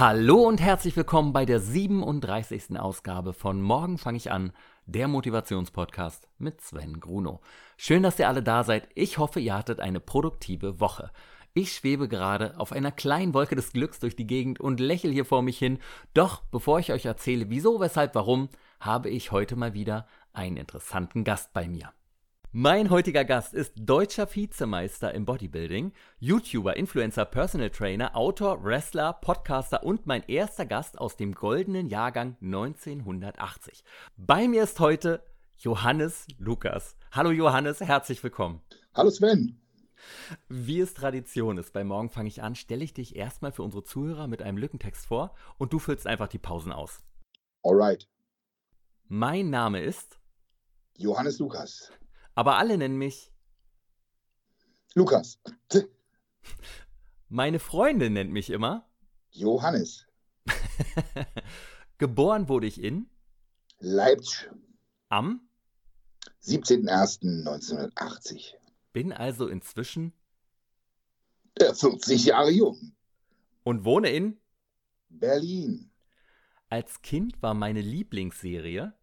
Hallo und herzlich willkommen bei der 37. Ausgabe von Morgen fange ich an, der Motivationspodcast mit Sven Gruno. Schön, dass ihr alle da seid. Ich hoffe, ihr hattet eine produktive Woche. Ich schwebe gerade auf einer kleinen Wolke des Glücks durch die Gegend und lächle hier vor mich hin. Doch bevor ich euch erzähle, wieso, weshalb, warum, habe ich heute mal wieder einen interessanten Gast bei mir. Mein heutiger Gast ist deutscher Vizemeister im Bodybuilding, YouTuber, Influencer, Personal Trainer, Autor, Wrestler, Podcaster und mein erster Gast aus dem goldenen Jahrgang 1980. Bei mir ist heute Johannes Lukas. Hallo Johannes, herzlich willkommen. Hallo Sven. Wie es Tradition ist, bei Morgen fange ich an, stelle ich dich erstmal für unsere Zuhörer mit einem Lückentext vor und du füllst einfach die Pausen aus. Alright. Mein Name ist Johannes Lukas. Aber alle nennen mich Lukas. Meine Freundin nennt mich immer Johannes. Geboren wurde ich in Leipzig. Am 17.01.1980. Bin also inzwischen 40 Jahre jung. Und wohne in Berlin. Als Kind war meine Lieblingsserie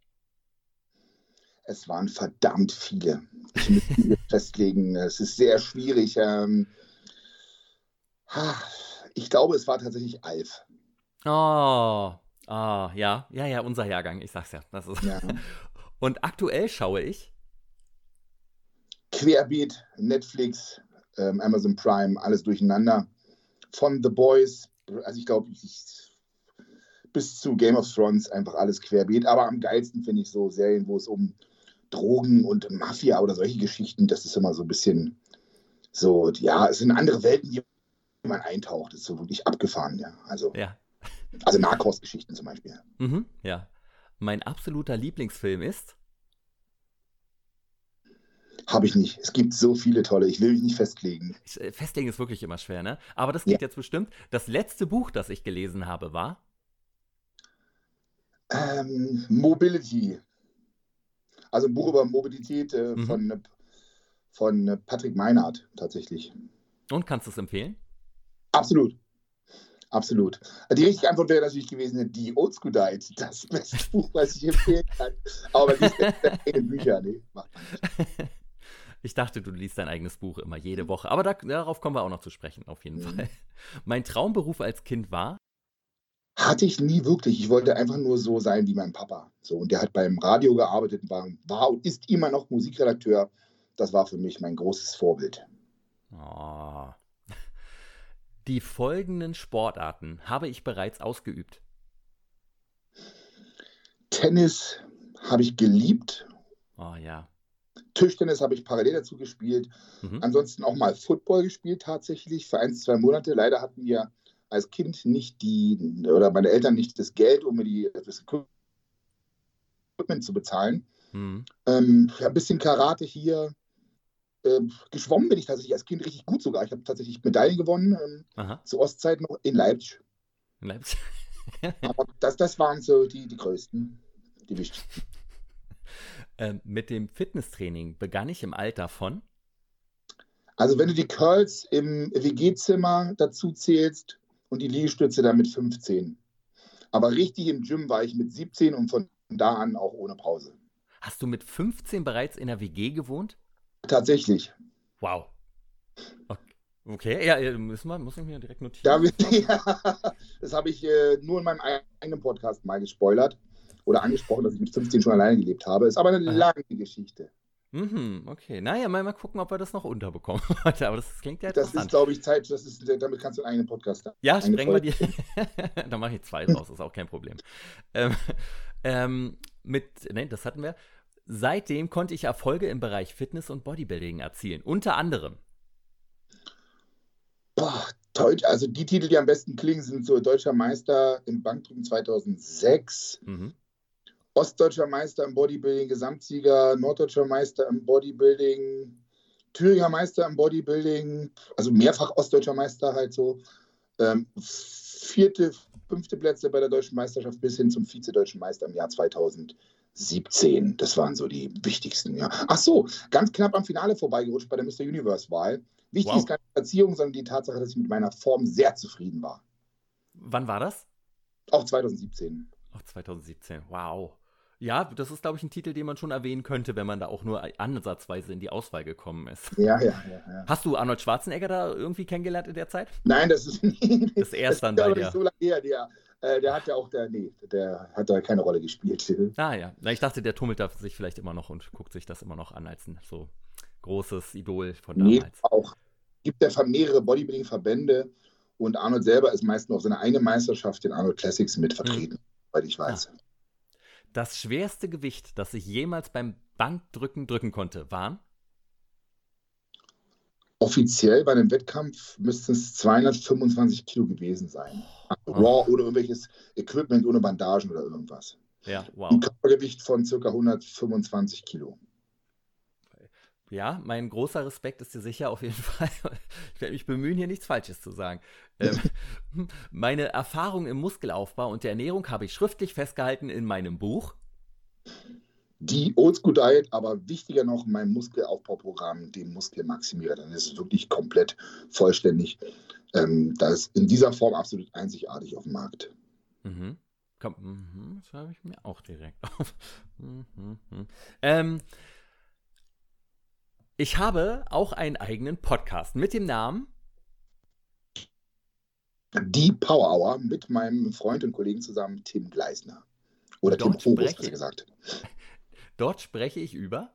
es waren verdammt viele. Ich muss festlegen. Es ist sehr schwierig. Ähm, ich glaube, es war tatsächlich Alf. Oh, oh, ja, ja, ja, unser Jahrgang. Ich sag's ja. Das ist ja. Und aktuell schaue ich Querbeat, Netflix, ähm, Amazon Prime, alles durcheinander. Von The Boys, also ich glaube, bis zu Game of Thrones einfach alles querbeet. Aber am geilsten finde ich so Serien, wo es um Drogen und Mafia oder solche Geschichten, das ist immer so ein bisschen so, ja, es sind andere Welten, die man eintaucht. Das ist so wirklich abgefahren, ja. Also, ja. also Narcos-Geschichten zum Beispiel. Mhm, ja. Mein absoluter Lieblingsfilm ist? Habe ich nicht. Es gibt so viele tolle. Ich will mich nicht festlegen. Äh, festlegen ist wirklich immer schwer, ne? Aber das geht ja. jetzt bestimmt. Das letzte Buch, das ich gelesen habe, war? Ähm, Mobility also ein Buch über Mobilität äh, mhm. von, von Patrick Meinhardt tatsächlich. Und kannst du es empfehlen? Absolut. Absolut. Die richtige Antwort wäre natürlich gewesen, die Oldschool Diet, das beste Buch, was ich empfehlen kann. Aber die sind Bücher, nee, macht man nicht. Ich dachte, du liest dein eigenes Buch immer jede Woche. Aber da, darauf kommen wir auch noch zu sprechen, auf jeden mhm. Fall. Mein Traumberuf als Kind war? Hatte ich nie wirklich. Ich wollte einfach nur so sein wie mein Papa. So, und der hat beim Radio gearbeitet, war, war und ist immer noch Musikredakteur. Das war für mich mein großes Vorbild. Oh. Die folgenden Sportarten habe ich bereits ausgeübt. Tennis habe ich geliebt. Oh ja. Tischtennis habe ich parallel dazu gespielt. Mhm. Ansonsten auch mal Football gespielt tatsächlich für ein, zwei Monate. Leider hatten wir als Kind nicht die, oder meine Eltern nicht das Geld, um mir die, das Equipment zu bezahlen. Mhm. Ähm, ein bisschen Karate hier. Ähm, geschwommen bin ich tatsächlich als Kind richtig gut sogar. Ich habe tatsächlich Medaillen gewonnen, ähm, zur Ostzeit noch in Leipzig. In Leipzig. Aber das, das waren so die, die größten, die wichtigsten. Ähm, mit dem Fitnesstraining begann ich im Alter von? Also wenn du die Curls im WG-Zimmer dazu zählst, und die Liegestütze dann mit 15. Aber richtig im Gym war ich mit 17 und von da an auch ohne Pause. Hast du mit 15 bereits in der WG gewohnt? Tatsächlich. Wow. Okay, ja, müssen wir, muss ich mir direkt notieren. Ja, das habe ich äh, nur in meinem eigenen Podcast mal gespoilert oder angesprochen, dass ich mit 15 schon alleine gelebt habe. Ist aber eine lange Geschichte. Mhm, okay. Naja, mal, mal gucken, ob wir das noch unterbekommen heute. Aber das klingt ja Das ist, glaube ich, Zeit. Das ist, damit kannst du einen eigenen Podcast haben. Ja, sprengen wir die. da mache ich zwei draus, ist auch kein Problem. Ähm, ähm, mit, nein, das hatten wir. Seitdem konnte ich Erfolge im Bereich Fitness und Bodybuilding erzielen. Unter anderem. Boah, Deutsch, also die Titel, die am besten klingen, sind so Deutscher Meister im Bankdrücken 2006. Mhm. Ostdeutscher Meister im Bodybuilding, Gesamtsieger, Norddeutscher Meister im Bodybuilding, Thüringer Meister im Bodybuilding, also mehrfach Ostdeutscher Meister halt so. Ähm, vierte, fünfte Plätze bei der deutschen Meisterschaft bis hin zum Vizedeutschen Meister im Jahr 2017. Das waren so die wichtigsten, ja. Ach so, ganz knapp am Finale vorbeigerutscht bei der Mr. Universe-Wahl. Wichtig wow. ist keine Platzierung, sondern die Tatsache, dass ich mit meiner Form sehr zufrieden war. Wann war das? Auch 2017. Auch 2017, wow. Ja, das ist, glaube ich, ein Titel, den man schon erwähnen könnte, wenn man da auch nur ansatzweise in die Auswahl gekommen ist. Ja, ja, ja. ja. Hast du Arnold Schwarzenegger da irgendwie kennengelernt in der Zeit? Nein, das ist nicht. Das erst dann bei dir. so lange her, der, äh, der hat ja auch, der, nee, der hat da keine Rolle gespielt. Ah ja, Na, ich dachte, der tummelt da sich vielleicht immer noch und guckt sich das immer noch an als ein so großes Idol von damals. Nee, auch. Gibt ja mehrere Bodybuilding-Verbände und Arnold selber ist meist noch seine eigene Meisterschaft, den Arnold Classics, mit vertreten, hm. weil ich weiß. Ja. Das schwerste Gewicht, das ich jemals beim Bankdrücken drücken konnte, waren? Offiziell bei einem Wettkampf müssten es 225 Kilo gewesen sein. Also Raw oder irgendwelches Equipment ohne Bandagen oder irgendwas. Ja, wow. Ein Körpergewicht von ca. 125 Kilo. Ja, mein großer Respekt ist dir sicher auf jeden Fall. Ich werde mich bemühen, hier nichts Falsches zu sagen. Ähm, meine Erfahrung im Muskelaufbau und der Ernährung habe ich schriftlich festgehalten in meinem Buch. Die Oldschool Diet, aber wichtiger noch mein Muskelaufbauprogramm, dem Muskelmaximierer. Dann ist es wirklich komplett vollständig. Ähm, das ist in dieser Form absolut einzigartig auf dem Markt. Mhm. Komm, mhm, das habe ich mir auch direkt auf. Mhm, mhm. ähm, ich habe auch einen eigenen Podcast mit dem Namen Die Power Hour mit meinem Freund und Kollegen zusammen, Tim Gleisner. Oder Dort Tim Obus, besser gesagt. Dort spreche ich über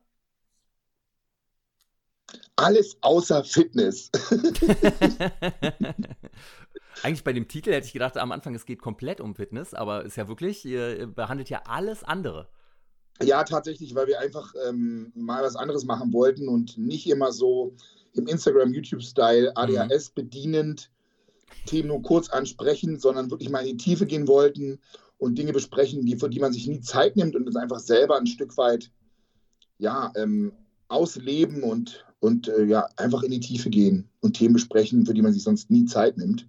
alles außer Fitness. Eigentlich bei dem Titel hätte ich gedacht, am Anfang es geht komplett um Fitness, aber ist ja wirklich, ihr behandelt ja alles andere. Ja, tatsächlich, weil wir einfach ähm, mal was anderes machen wollten und nicht immer so im Instagram, YouTube-Style ADHS mhm. bedienend Themen nur kurz ansprechen, sondern wirklich mal in die Tiefe gehen wollten und Dinge besprechen, die, für die man sich nie Zeit nimmt und es einfach selber ein Stück weit ja, ähm, ausleben und, und äh, ja, einfach in die Tiefe gehen und Themen besprechen, für die man sich sonst nie Zeit nimmt.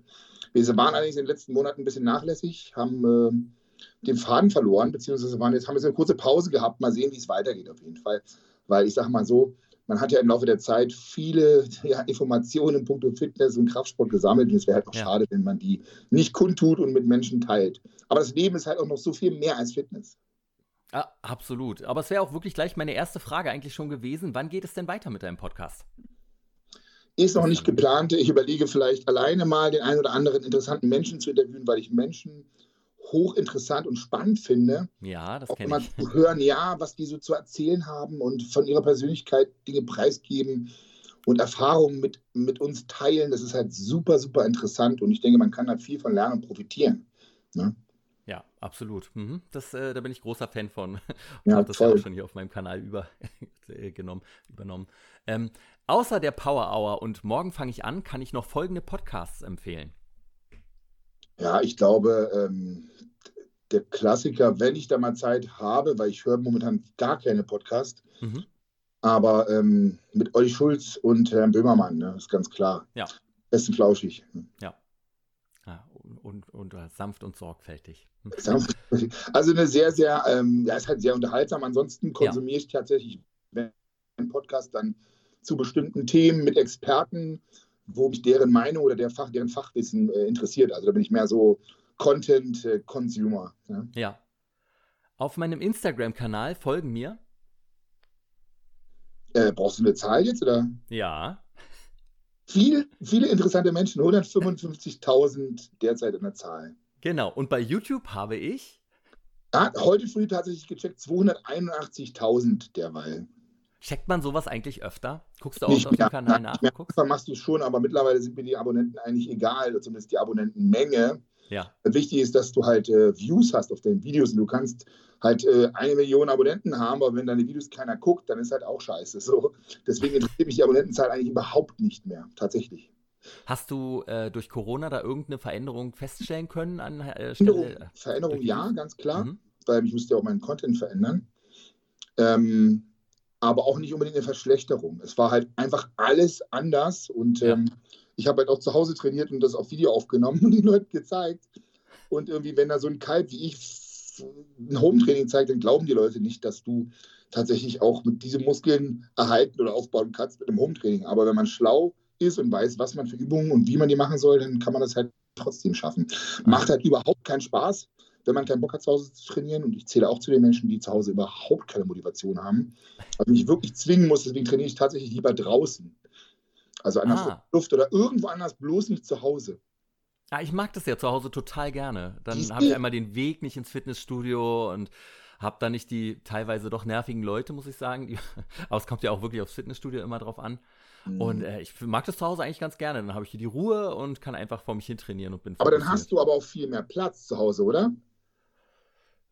Wir waren allerdings in den letzten Monaten ein bisschen nachlässig, haben äh, den Faden verloren, beziehungsweise waren jetzt, haben jetzt eine kurze Pause gehabt. Mal sehen, wie es weitergeht auf jeden Fall. Weil ich sage mal so, man hat ja im Laufe der Zeit viele ja, Informationen in puncto Fitness und Kraftsport gesammelt und es wäre halt auch ja. schade, wenn man die nicht kundtut und mit Menschen teilt. Aber das Leben ist halt auch noch so viel mehr als Fitness. Ja, absolut. Aber es wäre auch wirklich gleich meine erste Frage eigentlich schon gewesen. Wann geht es denn weiter mit deinem Podcast? Ist noch nicht geplant. Ich überlege vielleicht alleine mal den einen oder anderen interessanten Menschen zu interviewen, weil ich Menschen hochinteressant und spannend finde. Ja, das kenne ich. Zu hören, ja, was die so zu erzählen haben und von ihrer Persönlichkeit Dinge preisgeben und Erfahrungen mit, mit uns teilen. Das ist halt super, super interessant und ich denke, man kann da viel von lernen und profitieren. Ne? Ja, absolut. Mhm. Das, äh, da bin ich großer Fan von. Ich ja, habe das ja auch schon hier auf meinem Kanal über, genommen, übernommen. Ähm, außer der Power Hour und morgen fange ich an, kann ich noch folgende Podcasts empfehlen. Ja, ich glaube, ähm, der Klassiker, wenn ich da mal Zeit habe, weil ich höre momentan gar keine Podcast, mhm. aber ähm, mit Olli Schulz und Herrn Böhmermann, ne, ist ganz klar. Ja. Besten flauschig. Ja. ja und, und, und, äh, sanft und sorgfältig. Also eine sehr, sehr, ähm, ja, ist halt sehr unterhaltsam. Ansonsten konsumiere ja. ich tatsächlich einen Podcast dann zu bestimmten Themen mit Experten wo mich deren Meinung oder der Fach, deren Fachwissen äh, interessiert. Also da bin ich mehr so Content-Consumer. Äh, ja. ja. Auf meinem Instagram-Kanal folgen mir. Äh, brauchst du eine Zahl jetzt oder? Ja. Viel, viele interessante Menschen, 155.000 derzeit in der Zahl. Genau, und bei YouTube habe ich. Ah, heute früh tatsächlich gecheckt, 281.000 derweil. Checkt man sowas eigentlich öfter? Guckst du auch nicht auf dem Kanal nach? Mehr, guckst? machst du schon, aber mittlerweile sind mir die Abonnenten eigentlich egal, zumindest die Abonnentenmenge. Ja. Wichtig ist, dass du halt äh, Views hast auf deinen Videos und du kannst halt äh, eine Million Abonnenten haben, aber wenn deine Videos keiner guckt, dann ist halt auch scheiße. So. Deswegen interessiert mich die Abonnentenzahl eigentlich überhaupt nicht mehr, tatsächlich. Hast du äh, durch Corona da irgendeine Veränderung feststellen können an äh, Veränderung? Veränderung ja, ganz klar, mhm. weil ich musste ja auch meinen Content verändern. Ähm, aber auch nicht unbedingt eine Verschlechterung. Es war halt einfach alles anders und ja. ähm, ich habe halt auch zu Hause trainiert und das auf Video aufgenommen und den Leuten gezeigt. Und irgendwie, wenn da so ein Kalb wie ich ein Home-Training zeigt, dann glauben die Leute nicht, dass du tatsächlich auch mit diesen Muskeln erhalten oder aufbauen kannst mit einem Home-Training. Aber wenn man schlau ist und weiß, was man für Übungen und wie man die machen soll, dann kann man das halt trotzdem schaffen. Macht halt überhaupt keinen Spaß, wenn man keinen Bock hat, zu Hause zu trainieren. Und ich zähle auch zu den Menschen, die zu Hause überhaupt keine Motivation haben. Also mich wirklich zwingen muss, deswegen trainiere ich tatsächlich lieber draußen. Also an der ah. Luft oder irgendwo anders, bloß nicht zu Hause. Ja, ich mag das ja zu Hause total gerne. Dann habe ich einmal den Weg nicht ins Fitnessstudio und habe dann nicht die teilweise doch nervigen Leute, muss ich sagen. Die, aber es kommt ja auch wirklich aufs Fitnessstudio immer drauf an. Mhm. Und äh, ich mag das zu Hause eigentlich ganz gerne. Dann habe ich hier die Ruhe und kann einfach vor mich hin trainieren und bin Aber dann hast du aber auch viel mehr Platz zu Hause, oder?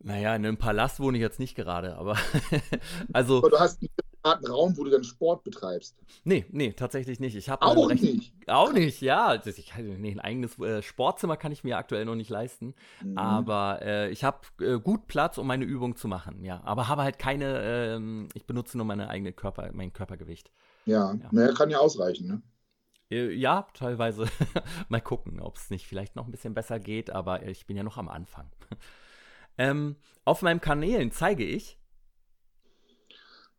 Naja, in einem Palast wohne ich jetzt nicht gerade, aber also. Aber du hast einen privaten Raum, wo du dann Sport betreibst. Nee, nee, tatsächlich nicht. Ich habe auch recht, nicht. Auch nicht, ja. Ich, nee, ein eigenes äh, Sportzimmer kann ich mir aktuell noch nicht leisten. Mhm. Aber äh, ich habe äh, gut Platz, um meine Übung zu machen, ja. Aber habe halt keine, ähm, ich benutze nur meine eigene Körper, mein Körpergewicht. Ja, ja. naja, kann ja ausreichen, ne? Äh, ja, teilweise. Mal gucken, ob es nicht vielleicht noch ein bisschen besser geht, aber ich bin ja noch am Anfang. Ähm, auf meinen Kanälen zeige ich.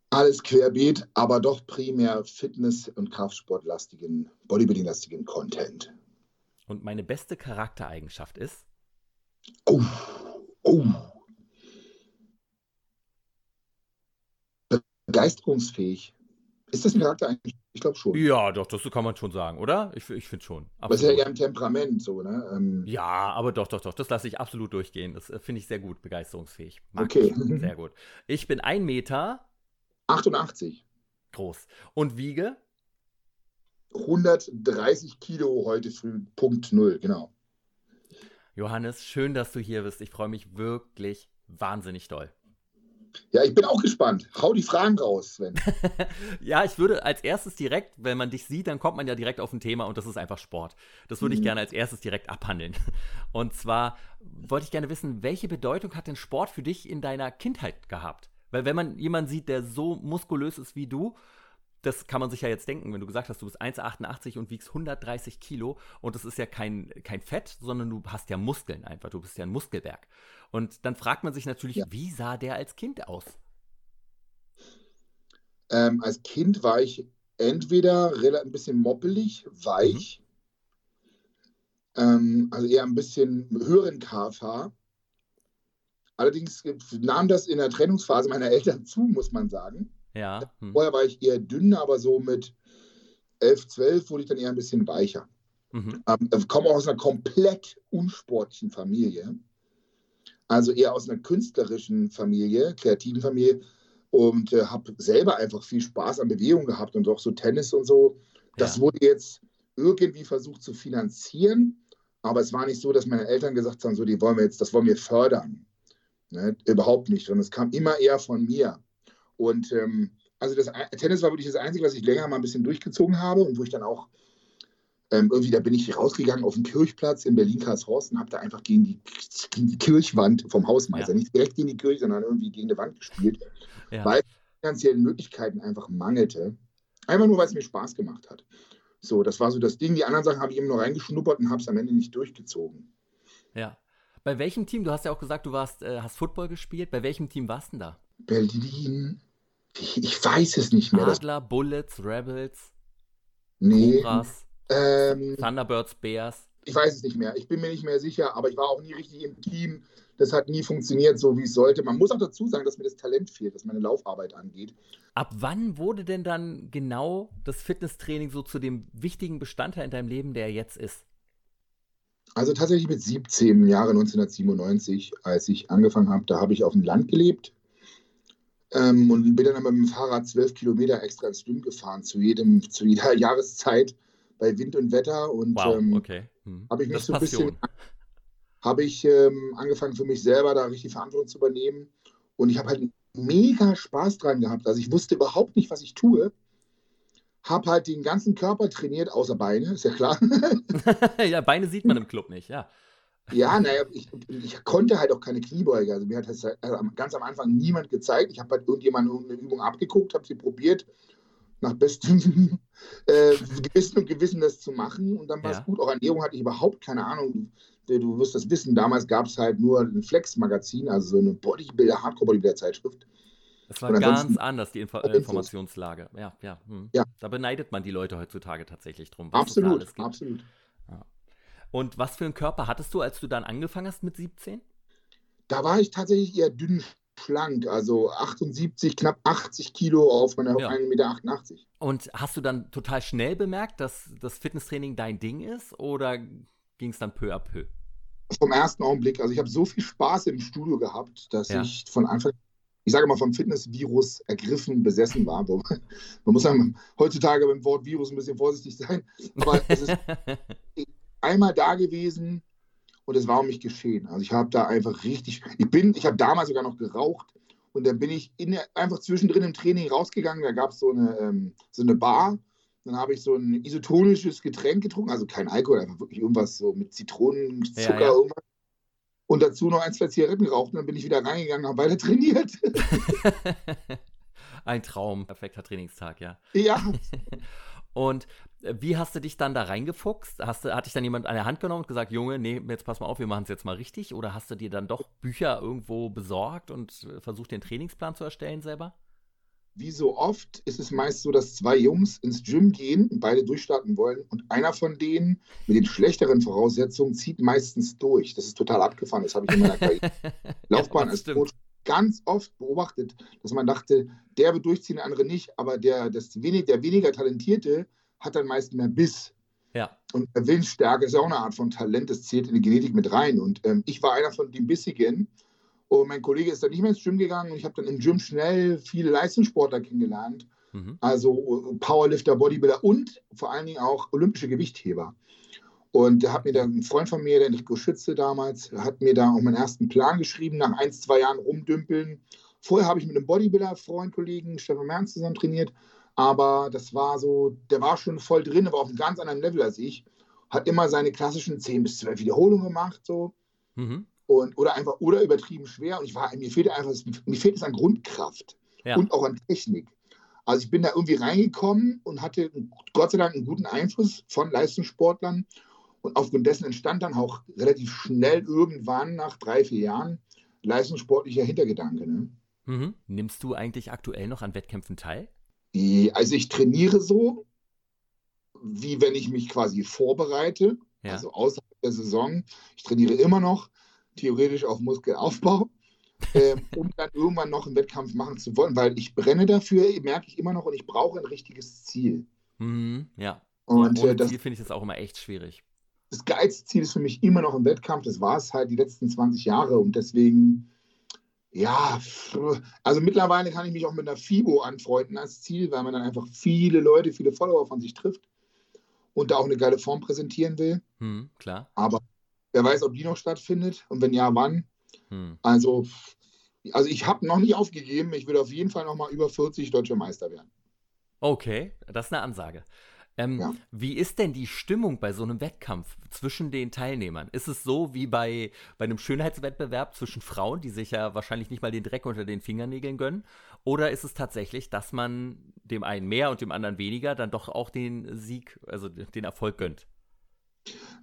Alles querbeet, aber doch primär Fitness- und Kraftsportlastigen, Bodybuilding-lastigen Content. Und meine beste Charaktereigenschaft ist? Oh, oh. Begeisterungsfähig. Ist das ein Charaktereigenschaft? Ich glaube schon. Ja, doch, das kann man schon sagen, oder? Ich, ich finde schon. Aber es ist ja eher ein Temperament, so, ne? Ähm, ja, aber doch, doch, doch. Das lasse ich absolut durchgehen. Das äh, finde ich sehr gut, begeisterungsfähig. Mag okay. Ich. Sehr gut. Ich bin ein Meter. 88. Groß. Und wiege? 130 Kilo heute früh, Punkt Null, genau. Johannes, schön, dass du hier bist. Ich freue mich wirklich wahnsinnig doll. Ja, ich bin auch gespannt. Hau die Fragen raus, Sven. ja, ich würde als erstes direkt, wenn man dich sieht, dann kommt man ja direkt auf ein Thema und das ist einfach Sport. Das würde mhm. ich gerne als erstes direkt abhandeln. Und zwar wollte ich gerne wissen, welche Bedeutung hat denn Sport für dich in deiner Kindheit gehabt? Weil wenn man jemanden sieht, der so muskulös ist wie du, das kann man sich ja jetzt denken, wenn du gesagt hast, du bist 1,88 und wiegst 130 Kilo und das ist ja kein, kein Fett, sondern du hast ja Muskeln einfach, du bist ja ein Muskelberg. Und dann fragt man sich natürlich, ja. wie sah der als Kind aus? Ähm, als Kind war ich entweder ein bisschen moppelig, weich, mhm. ähm, also eher ein bisschen höheren KFH. Allerdings nahm das in der Trennungsphase meiner Eltern zu, muss man sagen. Ja. Hm. Vorher war ich eher dünn, aber so mit 11, 12 wurde ich dann eher ein bisschen weicher. Mhm. Ähm, ich komme aus einer komplett unsportlichen Familie. Also eher aus einer künstlerischen Familie, kreativen Familie und äh, habe selber einfach viel Spaß an Bewegung gehabt und auch so Tennis und so. Das ja. wurde jetzt irgendwie versucht zu finanzieren, aber es war nicht so, dass meine Eltern gesagt haben, so die wollen wir jetzt, das wollen wir fördern. Ne? Überhaupt nicht, sondern es kam immer eher von mir. Und ähm, also das Tennis war wirklich das Einzige, was ich länger mal ein bisschen durchgezogen habe und wo ich dann auch ähm, irgendwie, da bin ich rausgegangen auf den Kirchplatz in Berlin-Karlshorst und habe da einfach gegen die, gegen die Kirchwand vom Hausmeister, ja. nicht direkt gegen die Kirche, sondern irgendwie gegen die Wand gespielt, ja. weil finanziellen Möglichkeiten einfach mangelte. Einfach nur, weil es mir Spaß gemacht hat. So, das war so das Ding. Die anderen Sachen habe ich immer noch reingeschnuppert und habe es am Ende nicht durchgezogen. Ja. Bei welchem Team, du hast ja auch gesagt, du warst, äh, hast Football gespielt, bei welchem Team warst du denn da? Berlin, ich, ich weiß es nicht mehr. Adler, Bullets, Rebels, nee, Cobras, ähm, Thunderbirds, Bears. Ich weiß es nicht mehr. Ich bin mir nicht mehr sicher, aber ich war auch nie richtig im Team. Das hat nie funktioniert, so wie es sollte. Man muss auch dazu sagen, dass mir das Talent fehlt, was meine Laufarbeit angeht. Ab wann wurde denn dann genau das Fitnesstraining so zu dem wichtigen Bestandteil in deinem Leben, der jetzt ist? Also tatsächlich mit 17 Jahre 1997, als ich angefangen habe, da habe ich auf dem Land gelebt ähm, und bin dann mit dem Fahrrad zwölf Kilometer extra ins Schwimmen gefahren, zu, jedem, zu jeder Jahreszeit bei Wind und Wetter. Und wow, ähm, okay. Hm. habe ich mich das so ein bisschen habe ich ähm, angefangen für mich selber da richtig Verantwortung zu übernehmen. Und ich habe halt mega Spaß dran gehabt. Also ich wusste überhaupt nicht, was ich tue. Habe halt den ganzen Körper trainiert, außer Beine, ist ja klar. ja, Beine sieht man im Club nicht, ja. Ja, naja, ich, ich, konnte halt auch keine Kniebeuge. Also mir hat das halt ganz am Anfang niemand gezeigt. Ich habe halt irgendjemanden eine Übung abgeguckt, habe sie probiert, nach bestem äh, Gewissen und Gewissen das zu machen. Und dann war es ja. gut. Auch Ernährung hatte ich überhaupt keine Ahnung. Du, du wirst das wissen, damals gab es halt nur ein Flex-Magazin, also so eine Bodybuilder, Hardcore-Bodybuilder-Zeitschrift. Das war ganz anders, die Info Informationslage. Ja, ja, hm. ja. Da beneidet man die Leute heutzutage tatsächlich drum. absolut, absolut. Und was für einen Körper hattest du, als du dann angefangen hast mit 17? Da war ich tatsächlich eher dünn schlank, also 78, knapp 80 Kilo auf meiner ja. 1,88 Meter. Und hast du dann total schnell bemerkt, dass das Fitnesstraining dein Ding ist oder ging es dann peu à peu? Vom ersten Augenblick. Also ich habe so viel Spaß im Studio gehabt, dass ja. ich von Anfang ich sage mal, vom Fitnessvirus ergriffen, besessen war. Man muss sagen, heutzutage beim Wort Virus ein bisschen vorsichtig sein. Aber es ist einmal da gewesen, und es war um mich geschehen. Also ich habe da einfach richtig, ich bin, ich habe damals sogar noch geraucht und dann bin ich in, einfach zwischendrin im Training rausgegangen. Da gab es so eine, ähm, so eine Bar. Dann habe ich so ein isotonisches Getränk getrunken, also kein Alkohol, einfach wirklich irgendwas so mit Zitronen, Zucker, ja, ja. irgendwas. Und dazu noch ein, zwei Zigaretten rauchen. Dann bin ich wieder reingegangen, habe weiter trainiert. ein Traum, perfekter Trainingstag, ja. Ja. Und wie hast du dich dann da reingefuchst? Hast du, hat dich dann jemand an der Hand genommen und gesagt, Junge, nee, jetzt pass mal auf, wir machen es jetzt mal richtig? Oder hast du dir dann doch Bücher irgendwo besorgt und äh, versucht, den Trainingsplan zu erstellen selber? Wie so oft ist es meist so, dass zwei Jungs ins Gym gehen und beide durchstarten wollen und einer von denen mit den schlechteren Voraussetzungen zieht meistens durch. Das ist total abgefahren, das habe ich in meiner Laufbahn ja, als Coach ganz oft beobachtet, dass man dachte, der wird durchziehen, der andere nicht, aber der, das wenig, der weniger Talentierte hat dann meist mehr Biss. Ja. Und Willensstärke ist auch eine Art von Talent, das zählt in die Genetik mit rein. Und ähm, ich war einer von den Bissigen. Und mein Kollege ist dann nicht mehr ins Gym gegangen und ich habe dann im Gym schnell viele Leistungssportler kennengelernt. Mhm. Also Powerlifter, Bodybuilder und vor allen Dingen auch olympische Gewichtheber. Und da hat mir dann ein Freund von mir, der Enrico Schütze damals, hat mir da auch meinen ersten Plan geschrieben, nach ein, zwei Jahren rumdümpeln. Vorher habe ich mit einem Bodybuilder-Freund, Kollegen, Stefan Merz zusammen trainiert. Aber das war so, der war schon voll drin, aber auf einem ganz anderen Level als ich. Hat immer seine klassischen 10 bis 12 Wiederholungen gemacht, so. Mhm. Und, oder einfach, oder übertrieben schwer. Und ich war, mir fehlt einfach, mir fehlt es an Grundkraft ja. und auch an Technik. Also ich bin da irgendwie reingekommen und hatte Gott sei Dank einen guten Einfluss von Leistungssportlern und aufgrund dessen entstand dann auch relativ schnell irgendwann nach drei, vier Jahren leistungssportlicher Hintergedanke. Ne? Mhm. Nimmst du eigentlich aktuell noch an Wettkämpfen teil? Also ich trainiere so, wie wenn ich mich quasi vorbereite, ja. also außerhalb der Saison. Ich trainiere immer noch, theoretisch auf Muskelaufbau, ähm, um dann irgendwann noch einen Wettkampf machen zu wollen, weil ich brenne dafür, merke ich immer noch, und ich brauche ein richtiges Ziel. Mhm, ja. Und ja, ohne äh, das, Ziel finde ich das auch immer echt schwierig das geilste Ziel ist für mich immer noch im Wettkampf. Das war es halt die letzten 20 Jahre und deswegen, ja, also mittlerweile kann ich mich auch mit einer FIBO anfreunden als Ziel, weil man dann einfach viele Leute, viele Follower von sich trifft und da auch eine geile Form präsentieren will. Hm, klar. Aber wer weiß, ob die noch stattfindet und wenn ja, wann. Hm. Also, also ich habe noch nicht aufgegeben. Ich will auf jeden Fall noch mal über 40 deutsche Meister werden. Okay, das ist eine Ansage. Ähm, ja. Wie ist denn die Stimmung bei so einem Wettkampf zwischen den Teilnehmern? Ist es so wie bei, bei einem Schönheitswettbewerb zwischen Frauen, die sich ja wahrscheinlich nicht mal den Dreck unter den Fingernägeln gönnen? Oder ist es tatsächlich, dass man dem einen mehr und dem anderen weniger dann doch auch den Sieg, also den Erfolg gönnt?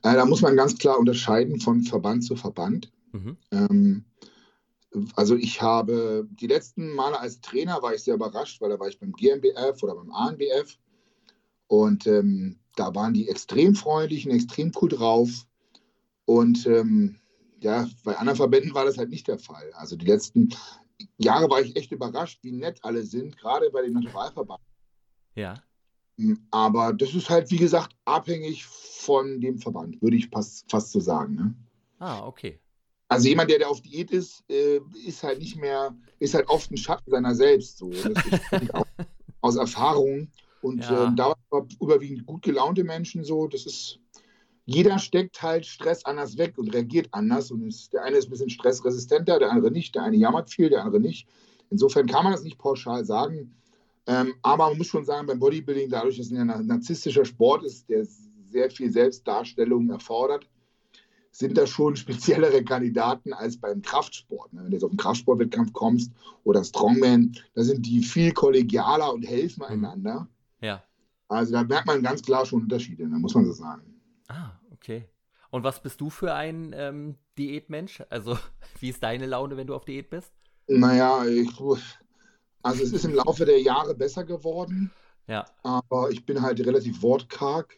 Äh, da muss man ganz klar unterscheiden von Verband zu Verband. Mhm. Ähm, also ich habe die letzten Male als Trainer war ich sehr überrascht, weil da war ich beim GmbF oder beim ANBF und ähm, da waren die extrem freundlich und extrem cool drauf. Und ähm, ja, bei anderen Verbänden war das halt nicht der Fall. Also die letzten Jahre war ich echt überrascht, wie nett alle sind, gerade bei dem Naturalverband. Ja. Hm, aber das ist halt, wie gesagt, abhängig von dem Verband, würde ich fast, fast so sagen. Ne? Ah, okay. Also jemand, der, der auf Diät ist, äh, ist halt nicht mehr, ist halt oft ein Schatten seiner selbst. So. Das ist aus Erfahrung. Und ja. äh, da war überwiegend gut gelaunte Menschen so. Das ist, jeder steckt halt Stress anders weg und reagiert anders. Und ist, der eine ist ein bisschen stressresistenter, der andere nicht. Der eine jammert viel, der andere nicht. Insofern kann man das nicht pauschal sagen. Ähm, aber man muss schon sagen, beim Bodybuilding, dadurch, dass es ein narzisstischer Sport ist, der sehr viel Selbstdarstellung erfordert, sind da schon speziellere Kandidaten als beim Kraftsport. Wenn du jetzt auf einen Kraftsportwettkampf kommst oder Strongman, da sind die viel kollegialer und helfen mhm. einander. Ja. Also da merkt man ganz klar schon Unterschiede, da ne, muss man so sagen. Ah, okay. Und was bist du für ein ähm, Diätmensch? Also, wie ist deine Laune, wenn du auf Diät bist? Naja, ich, also es ist im Laufe der Jahre besser geworden. Ja. Aber ich bin halt relativ wortkarg.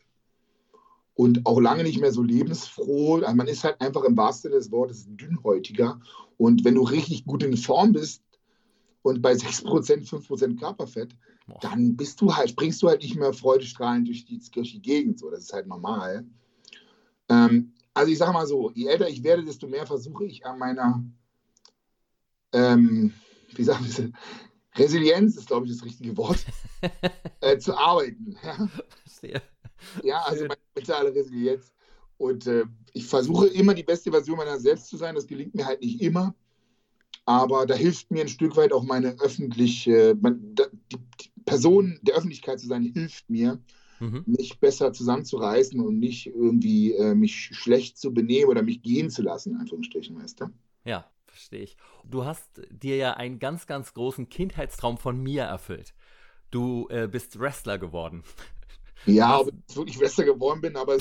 und auch lange nicht mehr so lebensfroh. Also man ist halt einfach im wahrsten Sinne des Wortes dünnhäutiger. Und wenn du richtig gut in Form bist und bei 6%, 5% Körperfett, Boah. dann bist du halt, springst du halt nicht mehr freudestrahlend durch die, durch die Gegend. So, das ist halt normal. Ähm, also ich sage mal so, je älter ich werde, desto mehr versuche ich an meiner, ähm, wie sagen wir Resilienz ist, glaube ich, das richtige Wort, äh, zu arbeiten. Ja, Verstehe. ja also meine mentale Resilienz. Und äh, ich versuche immer die beste Version meiner selbst zu sein. Das gelingt mir halt nicht immer. Aber da hilft mir ein Stück weit auch meine öffentliche, die, die Person der Öffentlichkeit zu sein, hilft mir, mhm. mich besser zusammenzureißen und nicht irgendwie äh, mich schlecht zu benehmen oder mich gehen zu lassen, in Anführungsstrichen, weißt du? Ja, verstehe ich. Du hast dir ja einen ganz, ganz großen Kindheitstraum von mir erfüllt. Du äh, bist Wrestler geworden. Ja, ob ich wirklich Wrestler geworden bin, aber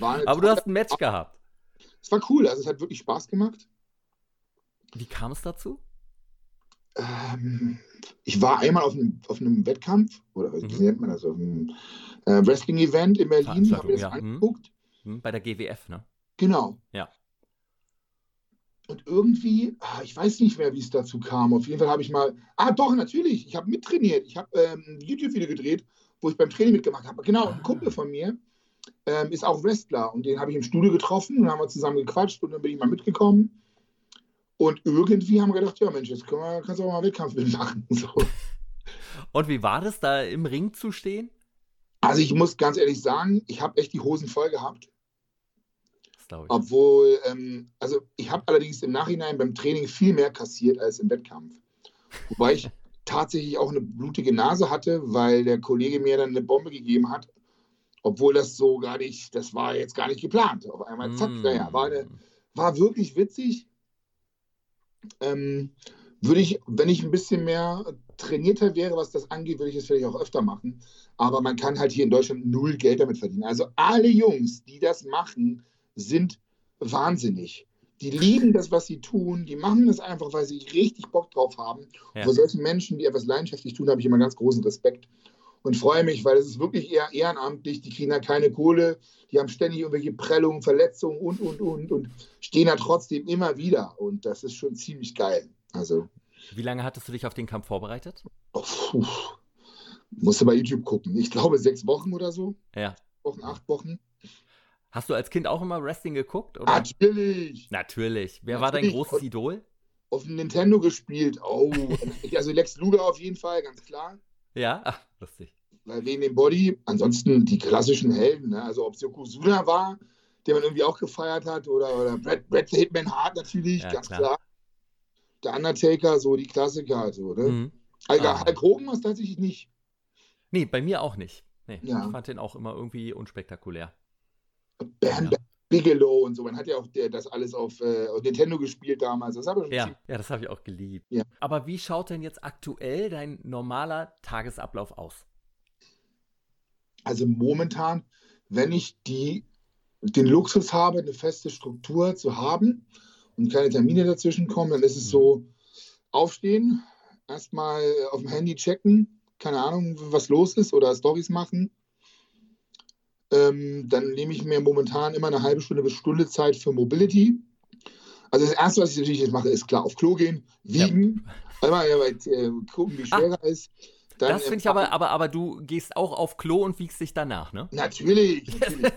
aber du hast ein Match gehabt. Es war cool, also es hat wirklich Spaß gemacht. Wie kam es dazu? Ähm, ich war einmal auf einem, auf einem Wettkampf, oder mhm. wie nennt man das, auf einem äh, Wrestling-Event in Berlin, habe mir das ja. angeguckt. Mhm. Bei der GWF, ne? Genau. Ja. Und irgendwie, ah, ich weiß nicht mehr, wie es dazu kam. Auf jeden Fall habe ich mal, ah doch, natürlich, ich habe mittrainiert. Ich habe ähm, ein YouTube-Video gedreht, wo ich beim Training mitgemacht habe. Genau, ein Kumpel ah. von mir ähm, ist auch Wrestler und den habe ich im Studio getroffen und haben wir zusammen gequatscht und dann bin ich mal mitgekommen. Und irgendwie haben wir gedacht, ja Mensch, jetzt wir, kannst du auch mal einen Wettkampf mitmachen. So. Und wie war das, da im Ring zu stehen? Also ich muss ganz ehrlich sagen, ich habe echt die Hosen voll gehabt. Obwohl, ähm, also ich habe allerdings im Nachhinein beim Training viel mehr kassiert als im Wettkampf. Wobei ich tatsächlich auch eine blutige Nase hatte, weil der Kollege mir dann eine Bombe gegeben hat, obwohl das so gar nicht, das war jetzt gar nicht geplant. Auf einmal, zack, mm. naja, war, eine, war wirklich witzig. Ähm, würde ich, wenn ich ein bisschen mehr trainierter wäre, was das angeht, würde ich es vielleicht auch öfter machen. Aber man kann halt hier in Deutschland null Geld damit verdienen. Also alle Jungs, die das machen, sind wahnsinnig. Die lieben das, was sie tun. Die machen das einfach, weil sie richtig Bock drauf haben. Ja. Vor solchen Menschen, die etwas leidenschaftlich tun, habe ich immer ganz großen Respekt und freue mich, weil es ist wirklich eher ehrenamtlich. Die kriegen da keine Kohle, die haben ständig irgendwelche Prellungen, Verletzungen und, und, und und stehen da trotzdem immer wieder. Und das ist schon ziemlich geil. Also. Wie lange hattest du dich auf den Kampf vorbereitet? Oh, musste bei YouTube gucken. Ich glaube sechs Wochen oder so. Ja. Wochen, acht Wochen. Hast du als Kind auch immer Wrestling geguckt? Oder? Natürlich. Natürlich. Wer Natürlich. war dein großes Idol? Auf dem Nintendo gespielt. Oh, also Lex Luger auf jeden Fall, ganz klar. Ja, lustig. Weil wegen dem Body, ansonsten die klassischen Helden, ne? also ob es Yokozuna war, der man irgendwie auch gefeiert hat, oder, oder Brad, Brad the Hitman Hart natürlich, ja, ganz klar. klar. Der Undertaker, so die Klassiker, also, ne? Mhm. Also, ah. Hulk Hogan war es tatsächlich nicht. Nee, bei mir auch nicht. Nee, ja. Ich fand den auch immer irgendwie unspektakulär. Bam, ja. Bigelow und so. Man hat ja auch der, das alles auf, äh, Nintendo gespielt damals. Das habe ich ja, ja, das habe ich auch geliebt. Ja. Aber wie schaut denn jetzt aktuell dein normaler Tagesablauf aus? Also momentan, wenn ich die, den Luxus habe, eine feste Struktur zu haben und keine Termine dazwischen kommen, dann ist es so, mhm. aufstehen, erstmal auf dem Handy checken, keine Ahnung, was los ist oder Stories machen ähm, dann nehme ich mir momentan immer eine halbe Stunde bis Stunde Zeit für Mobility. Also das Erste, was ich natürlich jetzt mache, ist klar auf Klo gehen, wiegen, ja. einmal äh, gucken, wie schwer er ist. Dann, das finde ich aber, aber, aber du gehst auch auf Klo und wiegst dich danach, ne? Natürlich, natürlich.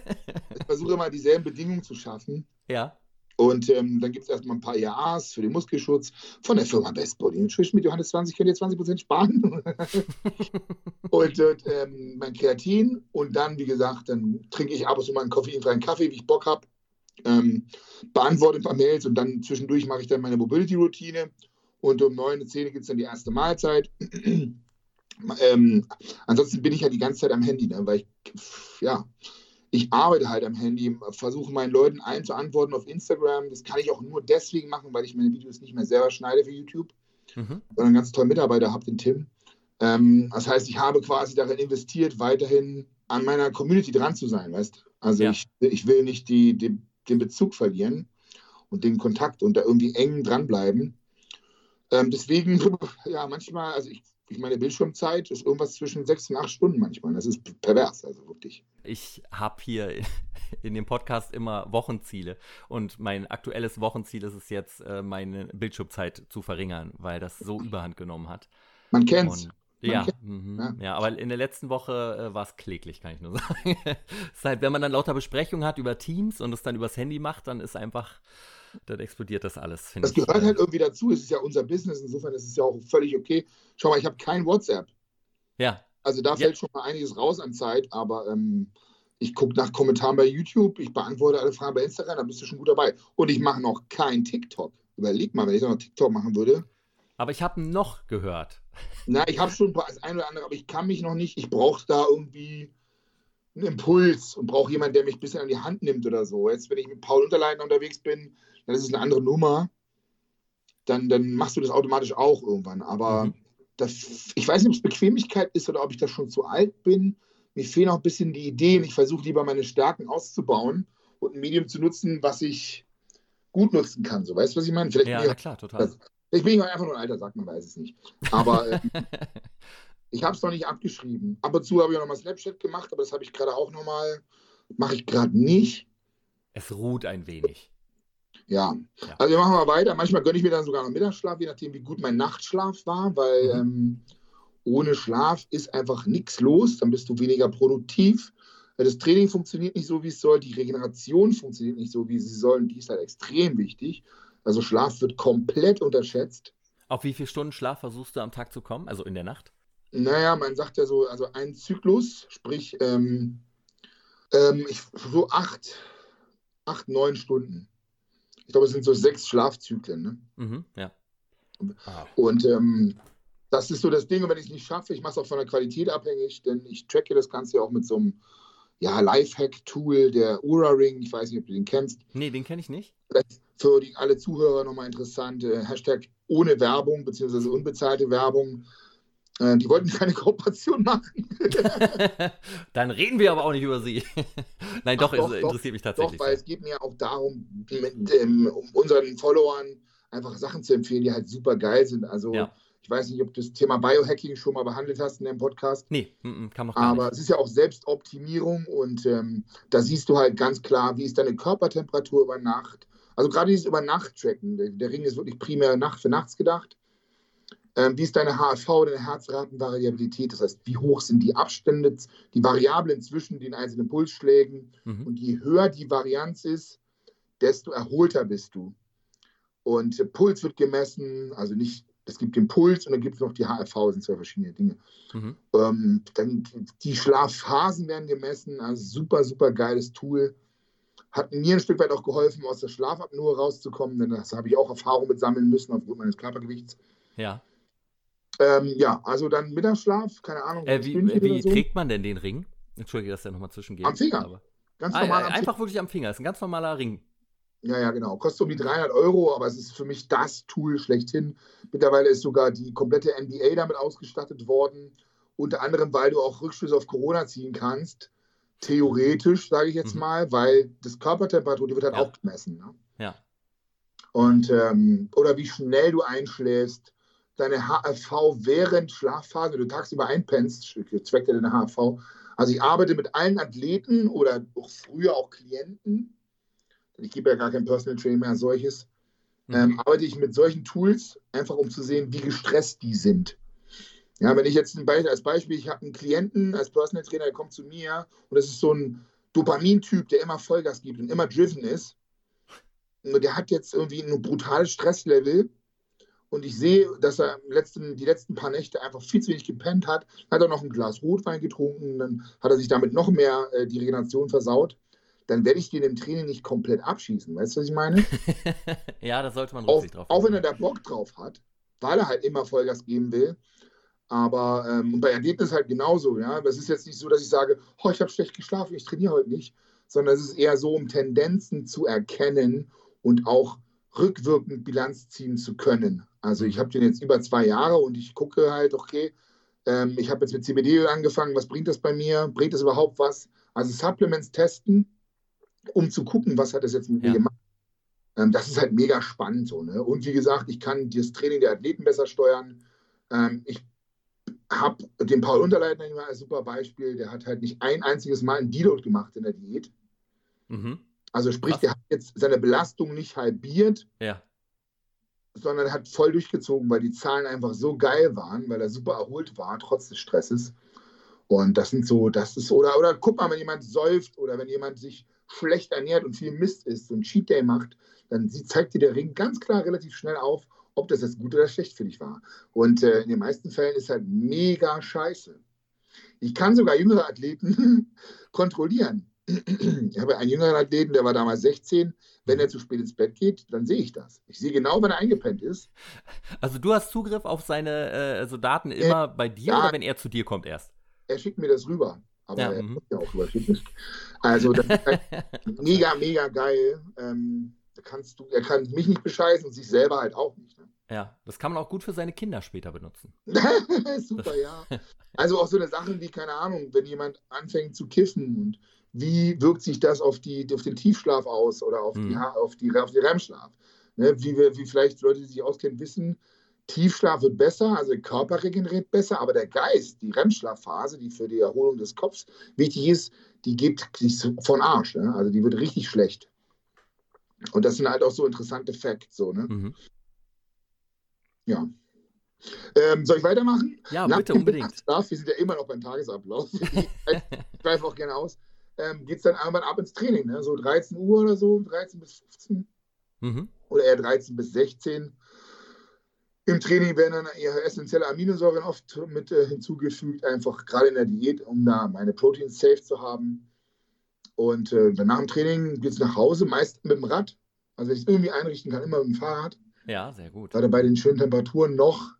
ich versuche immer dieselben Bedingungen zu schaffen. Ja. Und ähm, dann gibt es erstmal ein paar IAs für den Muskelschutz von der Firma Best Body Nutrition mit Johannes 20 könnt ihr 20% sparen. und ähm, mein Kreatin und dann, wie gesagt, dann trinke ich ab und zu mal einen koffeinfreien Kaffee, wie ich Bock habe. Ähm, beantworte ein paar Mails und dann zwischendurch mache ich dann meine Mobility-Routine und um 9, 10 gibt es dann die erste Mahlzeit. ähm, ansonsten bin ich ja die ganze Zeit am Handy, ne, weil ich, ja, ich arbeite halt am Handy, versuche meinen Leuten allen zu antworten auf Instagram. Das kann ich auch nur deswegen machen, weil ich meine Videos nicht mehr selber schneide für YouTube, mhm. sondern einen ganz tollen Mitarbeiter habe, den Tim. Ähm, das heißt, ich habe quasi darin investiert, weiterhin an meiner Community dran zu sein, weißt Also ja. ich, ich will nicht die, die, den Bezug verlieren und den Kontakt und da irgendwie eng dranbleiben. Ähm, deswegen, ja, manchmal, also ich ich meine Bildschirmzeit ist irgendwas zwischen sechs und acht Stunden manchmal. Das ist pervers, also wirklich. Ich habe hier in dem Podcast immer Wochenziele und mein aktuelles Wochenziel ist es jetzt, äh, meine Bildschirmzeit zu verringern, weil das so überhand genommen hat. Man kennt's. Und ja, mhm, ja. ja, aber in der letzten Woche äh, war es kläglich, kann ich nur sagen. es ist halt, wenn man dann lauter Besprechungen hat über Teams und es dann übers Handy macht, dann ist einfach, dann explodiert das alles. Das gehört halt irgendwie dazu. Es ist ja unser Business, insofern ist es ja auch völlig okay. Schau mal, ich habe kein WhatsApp. Ja. Also da fällt schon mal einiges raus an Zeit, aber ähm, ich gucke nach Kommentaren bei YouTube, ich beantworte alle Fragen bei Instagram, da bist du schon gut dabei. Und ich mache noch kein TikTok. Überleg mal, wenn ich noch TikTok machen würde. Aber ich habe noch gehört. Na, ich habe schon das eine oder andere, aber ich kann mich noch nicht. Ich brauche da irgendwie einen Impuls und brauche jemanden, der mich ein bisschen an die Hand nimmt oder so. Jetzt, wenn ich mit Paul Unterleitner unterwegs bin, dann ist es eine andere Nummer. Dann, dann machst du das automatisch auch irgendwann. Aber mhm. das, ich weiß nicht, ob es Bequemlichkeit ist oder ob ich da schon zu alt bin. Mir fehlen auch ein bisschen die Ideen. Ich versuche lieber meine Stärken auszubauen und ein Medium zu nutzen, was ich gut nutzen kann. So, weißt du, was ich meine? Vielleicht ja, klar, total. Das, ich bin einfach nur ein alter Sack, man weiß es nicht. Aber äh, ich habe es noch nicht abgeschrieben. Ab und zu habe ich auch noch mal Snapchat gemacht, aber das habe ich gerade auch noch mal. Mache ich gerade nicht. Es ruht ein wenig. Ja. ja. also wir machen mal weiter. Manchmal gönne ich mir dann sogar noch Mittagsschlaf, je nachdem, wie gut mein Nachtschlaf war, weil mhm. ähm, ohne Schlaf ist einfach nichts los. Dann bist du weniger produktiv. Das Training funktioniert nicht so, wie es soll. Die Regeneration funktioniert nicht so, wie sie soll. Und die ist halt extrem wichtig. Also Schlaf wird komplett unterschätzt. Auf wie viele Stunden Schlaf versuchst du am Tag zu kommen, also in der Nacht? Naja, man sagt ja so, also ein Zyklus, sprich ähm, ähm, ich, so acht, acht, neun Stunden. Ich glaube, es sind so sechs Schlafzyklen. Ne? Mhm, ja. Ah. Und ähm, das ist so das Ding, und wenn ich es nicht schaffe, ich mache es auch von der Qualität abhängig, denn ich tracke das Ganze ja auch mit so einem ja, Lifehack-Tool, der Ura Ring. Ich weiß nicht, ob du den kennst. Nee, den kenne ich nicht. Für die, alle Zuhörer nochmal interessant. Äh, Hashtag ohne Werbung beziehungsweise unbezahlte Werbung. Äh, die wollten keine Kooperation machen. Dann reden wir aber auch nicht über sie. Nein, doch, Ach, doch, es interessiert mich tatsächlich. Doch, weil es geht mir auch darum, mit, ähm, um unseren Followern einfach Sachen zu empfehlen, die halt super geil sind. Also ja. Ich weiß nicht, ob du das Thema Biohacking schon mal behandelt hast in dem Podcast. Nee, kann man gar Aber nicht. es ist ja auch Selbstoptimierung und ähm, da siehst du halt ganz klar, wie ist deine Körpertemperatur über Nacht. Also gerade dieses über Nacht tracken. Der, der, Ring ist wirklich primär Nacht für nachts gedacht. Ähm, wie ist deine HRV, deine Herzratenvariabilität? Das heißt, wie hoch sind die Abstände, die Variablen zwischen den einzelnen Pulsschlägen? Mhm. Und je höher die Varianz ist, desto erholter bist du. Und Puls wird gemessen, also nicht es gibt den Puls und dann gibt es noch die HRV, das sind zwei verschiedene Dinge. Mhm. Ähm, dann die Schlafphasen werden gemessen, also super, super geiles Tool. Hat mir ein Stück weit auch geholfen, aus der Schlafapnoe rauszukommen, denn das habe ich auch Erfahrung mit sammeln müssen aufgrund meines Körpergewichts. Ja. Ähm, ja, also dann Mittagsschlaf, keine Ahnung. Äh, wie, wie so. trägt man denn den Ring? Entschuldige, dass der nochmal zwischengeht. Am Finger. Aber... Ganz normal. Ah, einfach Finger. wirklich am Finger. Das ist ein ganz normaler Ring. Ja, ja, genau. Kostet um die 300 Euro, aber es ist für mich das Tool schlechthin. Mittlerweile ist sogar die komplette NBA damit ausgestattet worden. Unter anderem, weil du auch Rückschlüsse auf Corona ziehen kannst. Theoretisch, sage ich jetzt mhm. mal, weil das Körpertemperatur, die wird halt ja. auch gemessen. Ne? Ja. Und, ähm, oder wie schnell du einschläfst, deine HRV während Schlafphase, du tagsüber einpennst, zweckt ja deine HRV. Also ich arbeite mit allen Athleten oder auch früher auch Klienten ich gebe ja gar kein Personal Training mehr als solches, mhm. ähm, arbeite ich mit solchen Tools, einfach um zu sehen, wie gestresst die sind. Ja, wenn ich jetzt ein Beispiel, als Beispiel, ich habe einen Klienten als Personal Trainer, der kommt zu mir und das ist so ein Dopamintyp, der immer Vollgas gibt und immer driven ist. Und der hat jetzt irgendwie ein brutales Stresslevel und ich sehe, dass er letzten, die letzten paar Nächte einfach viel zu wenig gepennt hat. Hat er noch ein Glas Rotwein getrunken, dann hat er sich damit noch mehr äh, die Regeneration versaut dann werde ich den im Training nicht komplett abschießen. Weißt du, was ich meine? ja, da sollte man Rücksicht drauf Auch wenn er da Bock drauf hat, weil er halt immer Vollgas geben will. Aber ähm, bei Ergebnis halt genauso. Ja, das ist jetzt nicht so, dass ich sage, oh, ich habe schlecht geschlafen, ich trainiere heute nicht, sondern es ist eher so, um Tendenzen zu erkennen und auch rückwirkend Bilanz ziehen zu können. Also ich habe den jetzt über zwei Jahre und ich gucke halt, okay, ähm, ich habe jetzt mit CBD angefangen, was bringt das bei mir? Bringt das überhaupt was? Also Supplements testen, um zu gucken, was hat das jetzt mit ja. mir gemacht. Ähm, das ist halt mega spannend so. Ne? Und wie gesagt, ich kann das Training der Athleten besser steuern. Ähm, ich habe den Paul Unterleitner immer als super Beispiel. Der hat halt nicht ein einziges Mal ein Deload gemacht in der Diät. Mhm. Also sprich, Krass. der hat jetzt seine Belastung nicht halbiert, ja. sondern hat voll durchgezogen, weil die Zahlen einfach so geil waren, weil er super erholt war, trotz des Stresses. Und das sind so, das ist, oder, oder guck mal, wenn jemand säuft oder wenn jemand sich schlecht ernährt und viel Mist isst und Cheat Day macht, dann zeigt dir der Ring ganz klar relativ schnell auf, ob das jetzt gut oder schlecht für dich war. Und äh, in den meisten Fällen ist halt mega scheiße. Ich kann sogar jüngere Athleten kontrollieren. Ich habe einen jüngeren Athleten, der war damals 16. Wenn er zu spät ins Bett geht, dann sehe ich das. Ich sehe genau, wann er eingepennt ist. Also du hast Zugriff auf seine äh, also Daten immer äh, bei dir ja, oder wenn er zu dir kommt erst? Er schickt mir das rüber. Aber ja, er muss ja auch rüberschicken. Also das ist halt mega, mega geil. Ähm, kannst du, er kann mich nicht bescheißen und sich selber halt auch nicht. Ne? Ja, das kann man auch gut für seine Kinder später benutzen. Super, ja. Also auch so eine Sache wie, keine Ahnung, wenn jemand anfängt zu kiffen und wie wirkt sich das auf, die, auf den Tiefschlaf aus oder auf, mhm. die, auf, die, auf die REM-Schlaf? Ne, wie, wir, wie vielleicht Leute, die sich auskennen, wissen, Tiefschlaf wird besser, also der Körper regeneriert besser, aber der Geist, die REM-Schlafphase, die für die Erholung des Kopfs wichtig ist, die geht sich von Arsch. Ne? Also die wird richtig schlecht. Und das sind halt auch so interessante Facts. So, ne? Mhm. Ja. Ähm, soll ich weitermachen? Ja, Nach bitte, unbedingt. Darf, wir sind ja immer noch beim Tagesablauf. ich greife auch gerne aus. Ähm, Geht es dann einmal ab ins Training, ne? so 13 Uhr oder so, 13 bis 15. Mhm. Oder eher 13 bis 16. Im Training werden dann eher essentielle Aminosäuren oft mit äh, hinzugefügt, einfach gerade in der Diät, um da meine Proteins safe zu haben. Und äh, nach dem Training geht es nach Hause, meist mit dem Rad. Also wenn ich es irgendwie einrichten kann, immer mit dem Fahrrad. Ja, sehr gut. Gerade bei den schönen Temperaturen noch.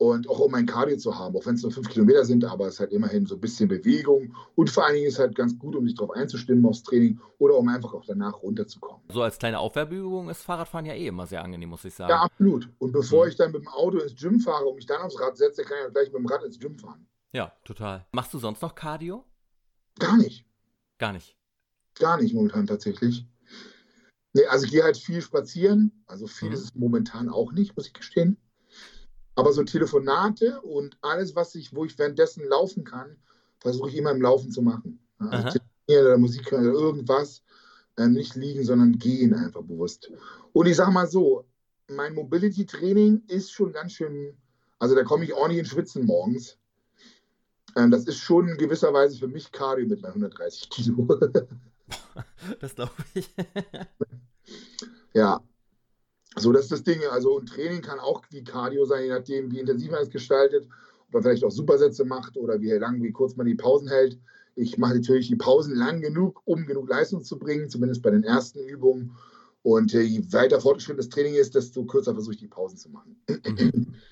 Und auch um ein Cardio zu haben, auch wenn es nur fünf Kilometer sind, aber es ist halt immerhin so ein bisschen Bewegung. Und vor allen Dingen ist es halt ganz gut, um sich darauf einzustimmen aufs Training oder um einfach auch danach runterzukommen. So als kleine Aufwärmübung ist Fahrradfahren ja eh immer sehr angenehm, muss ich sagen. Ja, absolut. Und bevor hm. ich dann mit dem Auto ins Gym fahre und mich dann aufs Rad setze, kann ich ja gleich mit dem Rad ins Gym fahren. Ja, total. Machst du sonst noch Cardio? Gar nicht. Gar nicht. Gar nicht momentan tatsächlich. Nee, also ich gehe halt viel spazieren. Also viel mhm. ist es momentan auch nicht, muss ich gestehen. Aber so Telefonate und alles, was ich, wo ich währenddessen laufen kann, versuche ich immer im Laufen zu machen. Also oder Musik oder irgendwas. Ähm, nicht liegen, sondern gehen einfach bewusst. Und ich sage mal so, mein Mobility-Training ist schon ganz schön, also da komme ich ordentlich in Schwitzen morgens. Ähm, das ist schon in gewisser Weise für mich Cardio mit meinen 130 Kilo. das glaube ich. ja. So, das ist das Ding. Also, und Training kann auch wie Cardio sein, je nachdem, wie intensiv man es gestaltet. Ob man vielleicht auch Supersätze macht oder wie lang, wie kurz man die Pausen hält. Ich mache natürlich die Pausen lang genug, um genug Leistung zu bringen, zumindest bei den ersten Übungen. Und äh, je weiter fortgeschritten das Training ist, desto kürzer versuche ich die Pausen zu machen. Mhm.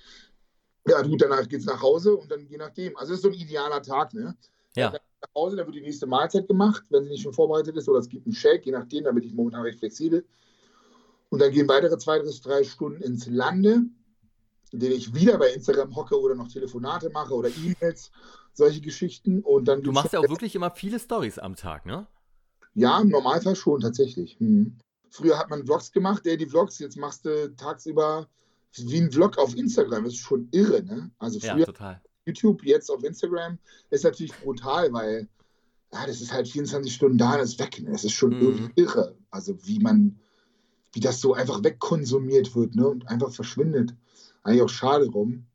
Ja, gut, danach geht es nach Hause und dann je nachdem. Also, es ist so ein idealer Tag, ne? Ja. Dann nach Hause, dann wird die nächste Mahlzeit gemacht, wenn sie nicht schon vorbereitet ist, oder es gibt einen Shake, je nachdem, damit ich momentan recht flexibel. Und dann gehen weitere zwei bis drei Stunden ins Lande, in denen ich wieder bei Instagram hocke oder noch Telefonate mache oder E-Mails, solche Geschichten. Und dann du machst ja auch wirklich immer viele Stories am Tag, ne? Ja, im Normalfall schon, tatsächlich. Hm. Früher hat man Vlogs gemacht, der die Vlogs, jetzt machst du tagsüber wie ein Vlog auf Instagram. Das ist schon irre, ne? Also früher ja, total. YouTube, jetzt auf Instagram, ist natürlich brutal, weil ja, das ist halt 24 Stunden da und ist weg. Ne? Das ist schon mhm. irre. Also wie man, wie das so einfach wegkonsumiert wird ne? und einfach verschwindet. Eigentlich auch schade rum.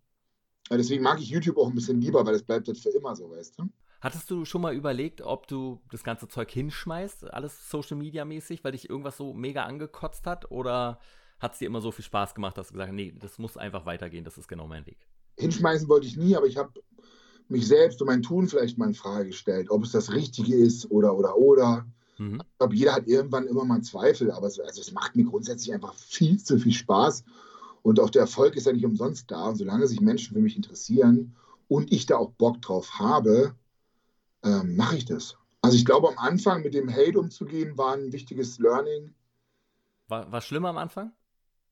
Ja, deswegen mag ich YouTube auch ein bisschen lieber, weil es bleibt halt für immer so, weißt du? Hattest du schon mal überlegt, ob du das ganze Zeug hinschmeißt, alles Social Media mäßig, weil dich irgendwas so mega angekotzt hat? Oder hat es dir immer so viel Spaß gemacht, dass du gesagt hast, nee, das muss einfach weitergehen, das ist genau mein Weg? Hinschmeißen wollte ich nie, aber ich habe mich selbst und mein Tun vielleicht mal in Frage gestellt, ob es das Richtige ist oder, oder, oder. Mhm. Ich glaube, jeder hat irgendwann immer mal Zweifel, aber es, also es macht mir grundsätzlich einfach viel zu viel Spaß. Und auch der Erfolg ist ja nicht umsonst da. Und solange sich Menschen für mich interessieren und ich da auch Bock drauf habe, ähm, mache ich das. Also ich glaube, am Anfang mit dem Hate umzugehen, war ein wichtiges Learning. War, war schlimmer am Anfang?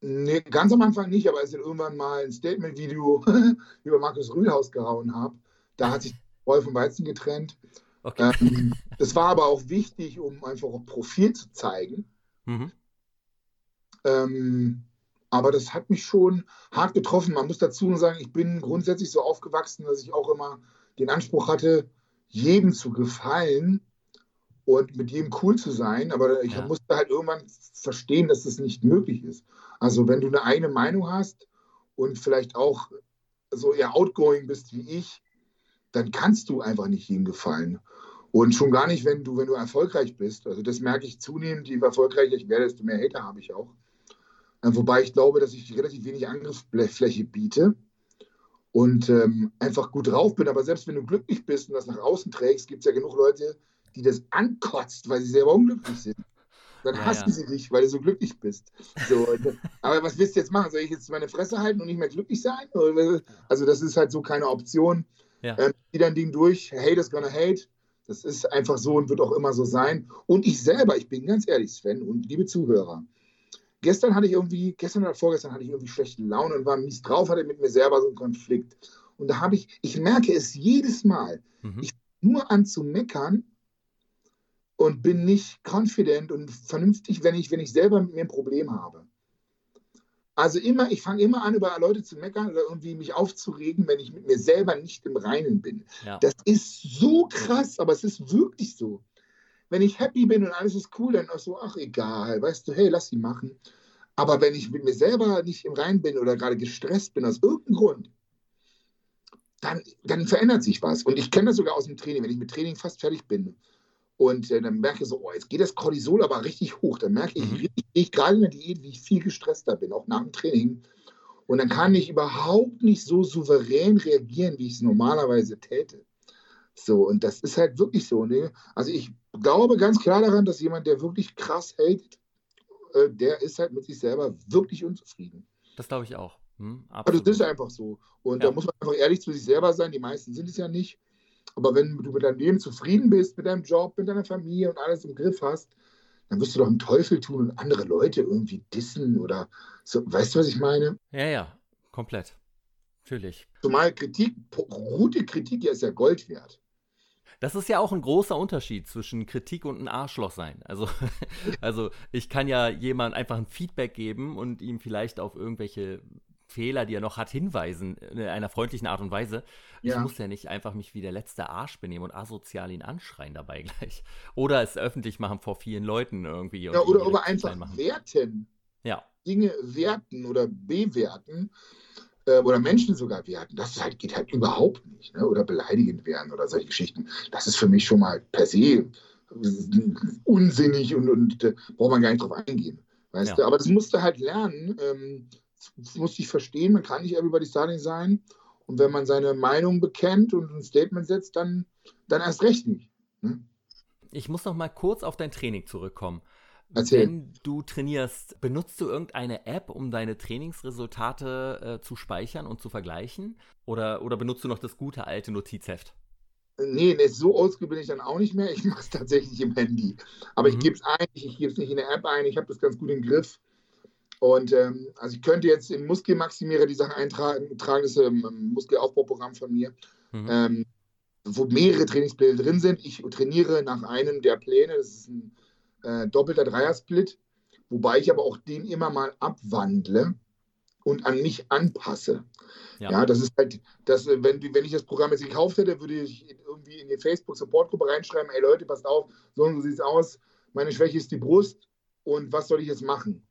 Nee, ganz am Anfang nicht, aber als ich irgendwann mal ein Statement-Video über Markus Rühlhaus gehauen habe, da hat sich Wolf vom Weizen getrennt. Okay. Ähm, das war aber auch wichtig, um einfach auch Profil zu zeigen. Mhm. Ähm, Aber das hat mich schon hart getroffen. Man muss dazu sagen, ich bin grundsätzlich so aufgewachsen, dass ich auch immer den Anspruch hatte, jedem zu gefallen und mit jedem cool zu sein. Aber ich ja. musste halt irgendwann verstehen, dass das nicht möglich ist. Also wenn du eine eigene Meinung hast und vielleicht auch so eher outgoing bist wie ich, dann kannst du einfach nicht jedem gefallen. Und schon gar nicht, wenn du, wenn du erfolgreich bist. Also das merke ich zunehmend, je erfolgreicher ich werde, desto mehr Hater habe ich auch. Äh, wobei ich glaube, dass ich relativ wenig Angriffsfläche biete und ähm, einfach gut drauf bin. Aber selbst wenn du glücklich bist und das nach außen trägst, gibt es ja genug Leute, die das ankotzt, weil sie selber unglücklich sind. Dann ja, hassen ja. sie dich, weil du so glücklich bist. So, aber was willst du jetzt machen? Soll ich jetzt meine Fresse halten und nicht mehr glücklich sein? Also das ist halt so keine Option. Ja. Ähm, zieh dein Ding durch. Hate is gonna hate. Das ist einfach so und wird auch immer so sein. Und ich selber, ich bin ganz ehrlich, Sven und liebe Zuhörer, gestern hatte ich irgendwie, gestern oder vorgestern hatte ich irgendwie schlechte Laune und war mies drauf, hatte mit mir selber so einen Konflikt. Und da habe ich, ich merke es jedes Mal, mhm. ich nur an zu meckern und bin nicht confident und vernünftig, wenn ich, wenn ich selber mit mir ein Problem habe. Also immer, ich fange immer an, über Leute zu meckern oder irgendwie mich aufzuregen, wenn ich mit mir selber nicht im Reinen bin. Ja. Das ist so krass, aber es ist wirklich so. Wenn ich happy bin und alles ist cool, dann auch so, ach egal, weißt du, hey, lass sie machen. Aber wenn ich mit mir selber nicht im Reinen bin oder gerade gestresst bin aus irgendeinem Grund, dann, dann verändert sich was. Und ich kenne das sogar aus dem Training, wenn ich mit Training fast fertig bin und äh, dann merke ich so, oh, jetzt geht das Cortisol aber richtig hoch. Dann merke ich, mhm. ich gerade in der Diät, wie ich viel gestresster bin, auch nach dem Training. Und dann kann ich überhaupt nicht so souverän reagieren, wie ich es normalerweise täte. So, und das ist halt wirklich so. Ne? Also ich glaube ganz klar daran, dass jemand, der wirklich krass hatet, äh, der ist halt mit sich selber wirklich unzufrieden. Das glaube ich auch. Hm, also das ist einfach so. Und ja. da muss man einfach ehrlich zu sich selber sein. Die meisten sind es ja nicht. Aber wenn du mit deinem Leben zufrieden bist, mit deinem Job, mit deiner Familie und alles im Griff hast, dann wirst du doch einen Teufel tun und andere Leute irgendwie dissen oder so. Weißt du, was ich meine? Ja, ja, komplett. Natürlich. Zumal Kritik, gute Kritik ja ist ja Gold wert. Das ist ja auch ein großer Unterschied zwischen Kritik und ein Arschloch sein. Also, also ich kann ja jemand einfach ein Feedback geben und ihm vielleicht auf irgendwelche Fehler, die er noch hat, hinweisen in einer freundlichen Art und Weise. Ja. Ich muss ja nicht einfach mich wie der letzte Arsch benehmen und asozial ihn anschreien dabei gleich. Oder es öffentlich machen vor vielen Leuten irgendwie. Ja, oder aber einfach werten. Ja. Dinge werten oder bewerten äh, oder Menschen sogar werten. Das halt, geht halt überhaupt nicht. Ne? Oder beleidigend werden oder solche Geschichten. Das ist für mich schon mal per se unsinnig und, und äh, braucht man gar nicht drauf eingehen. Weißt ja. du? Aber das musst du halt lernen. Ähm, muss ich verstehen, man kann nicht everybody starting sein. Und wenn man seine Meinung bekennt und ein Statement setzt, dann, dann erst recht nicht. Ne? Ich muss noch mal kurz auf dein Training zurückkommen. Erzähl. Wenn du trainierst, benutzt du irgendeine App, um deine Trainingsresultate äh, zu speichern und zu vergleichen? Oder, oder benutzt du noch das gute alte Notizheft? Nee, nee so oldschool bin ich dann auch nicht mehr. Ich mache es tatsächlich im Handy. Aber mhm. ich gebe es ein, ich gebe es nicht in der App ein, ich habe das ganz gut im Griff. Und ähm, also ich könnte jetzt in Muskelmaximierer die Sachen eintragen, tragen, das ist ähm, ein Muskelaufbauprogramm von mir, mhm. ähm, wo mehrere Trainingspläne drin sind. Ich trainiere nach einem der Pläne, das ist ein äh, doppelter Dreiersplit, wobei ich aber auch den immer mal abwandle und an mich anpasse. Ja, ja das ist halt, das, wenn, wenn ich das Programm jetzt gekauft hätte, würde ich irgendwie in die Facebook-Support-Gruppe reinschreiben, ey Leute, passt auf, so und so sieht es aus, meine Schwäche ist die Brust und was soll ich jetzt machen?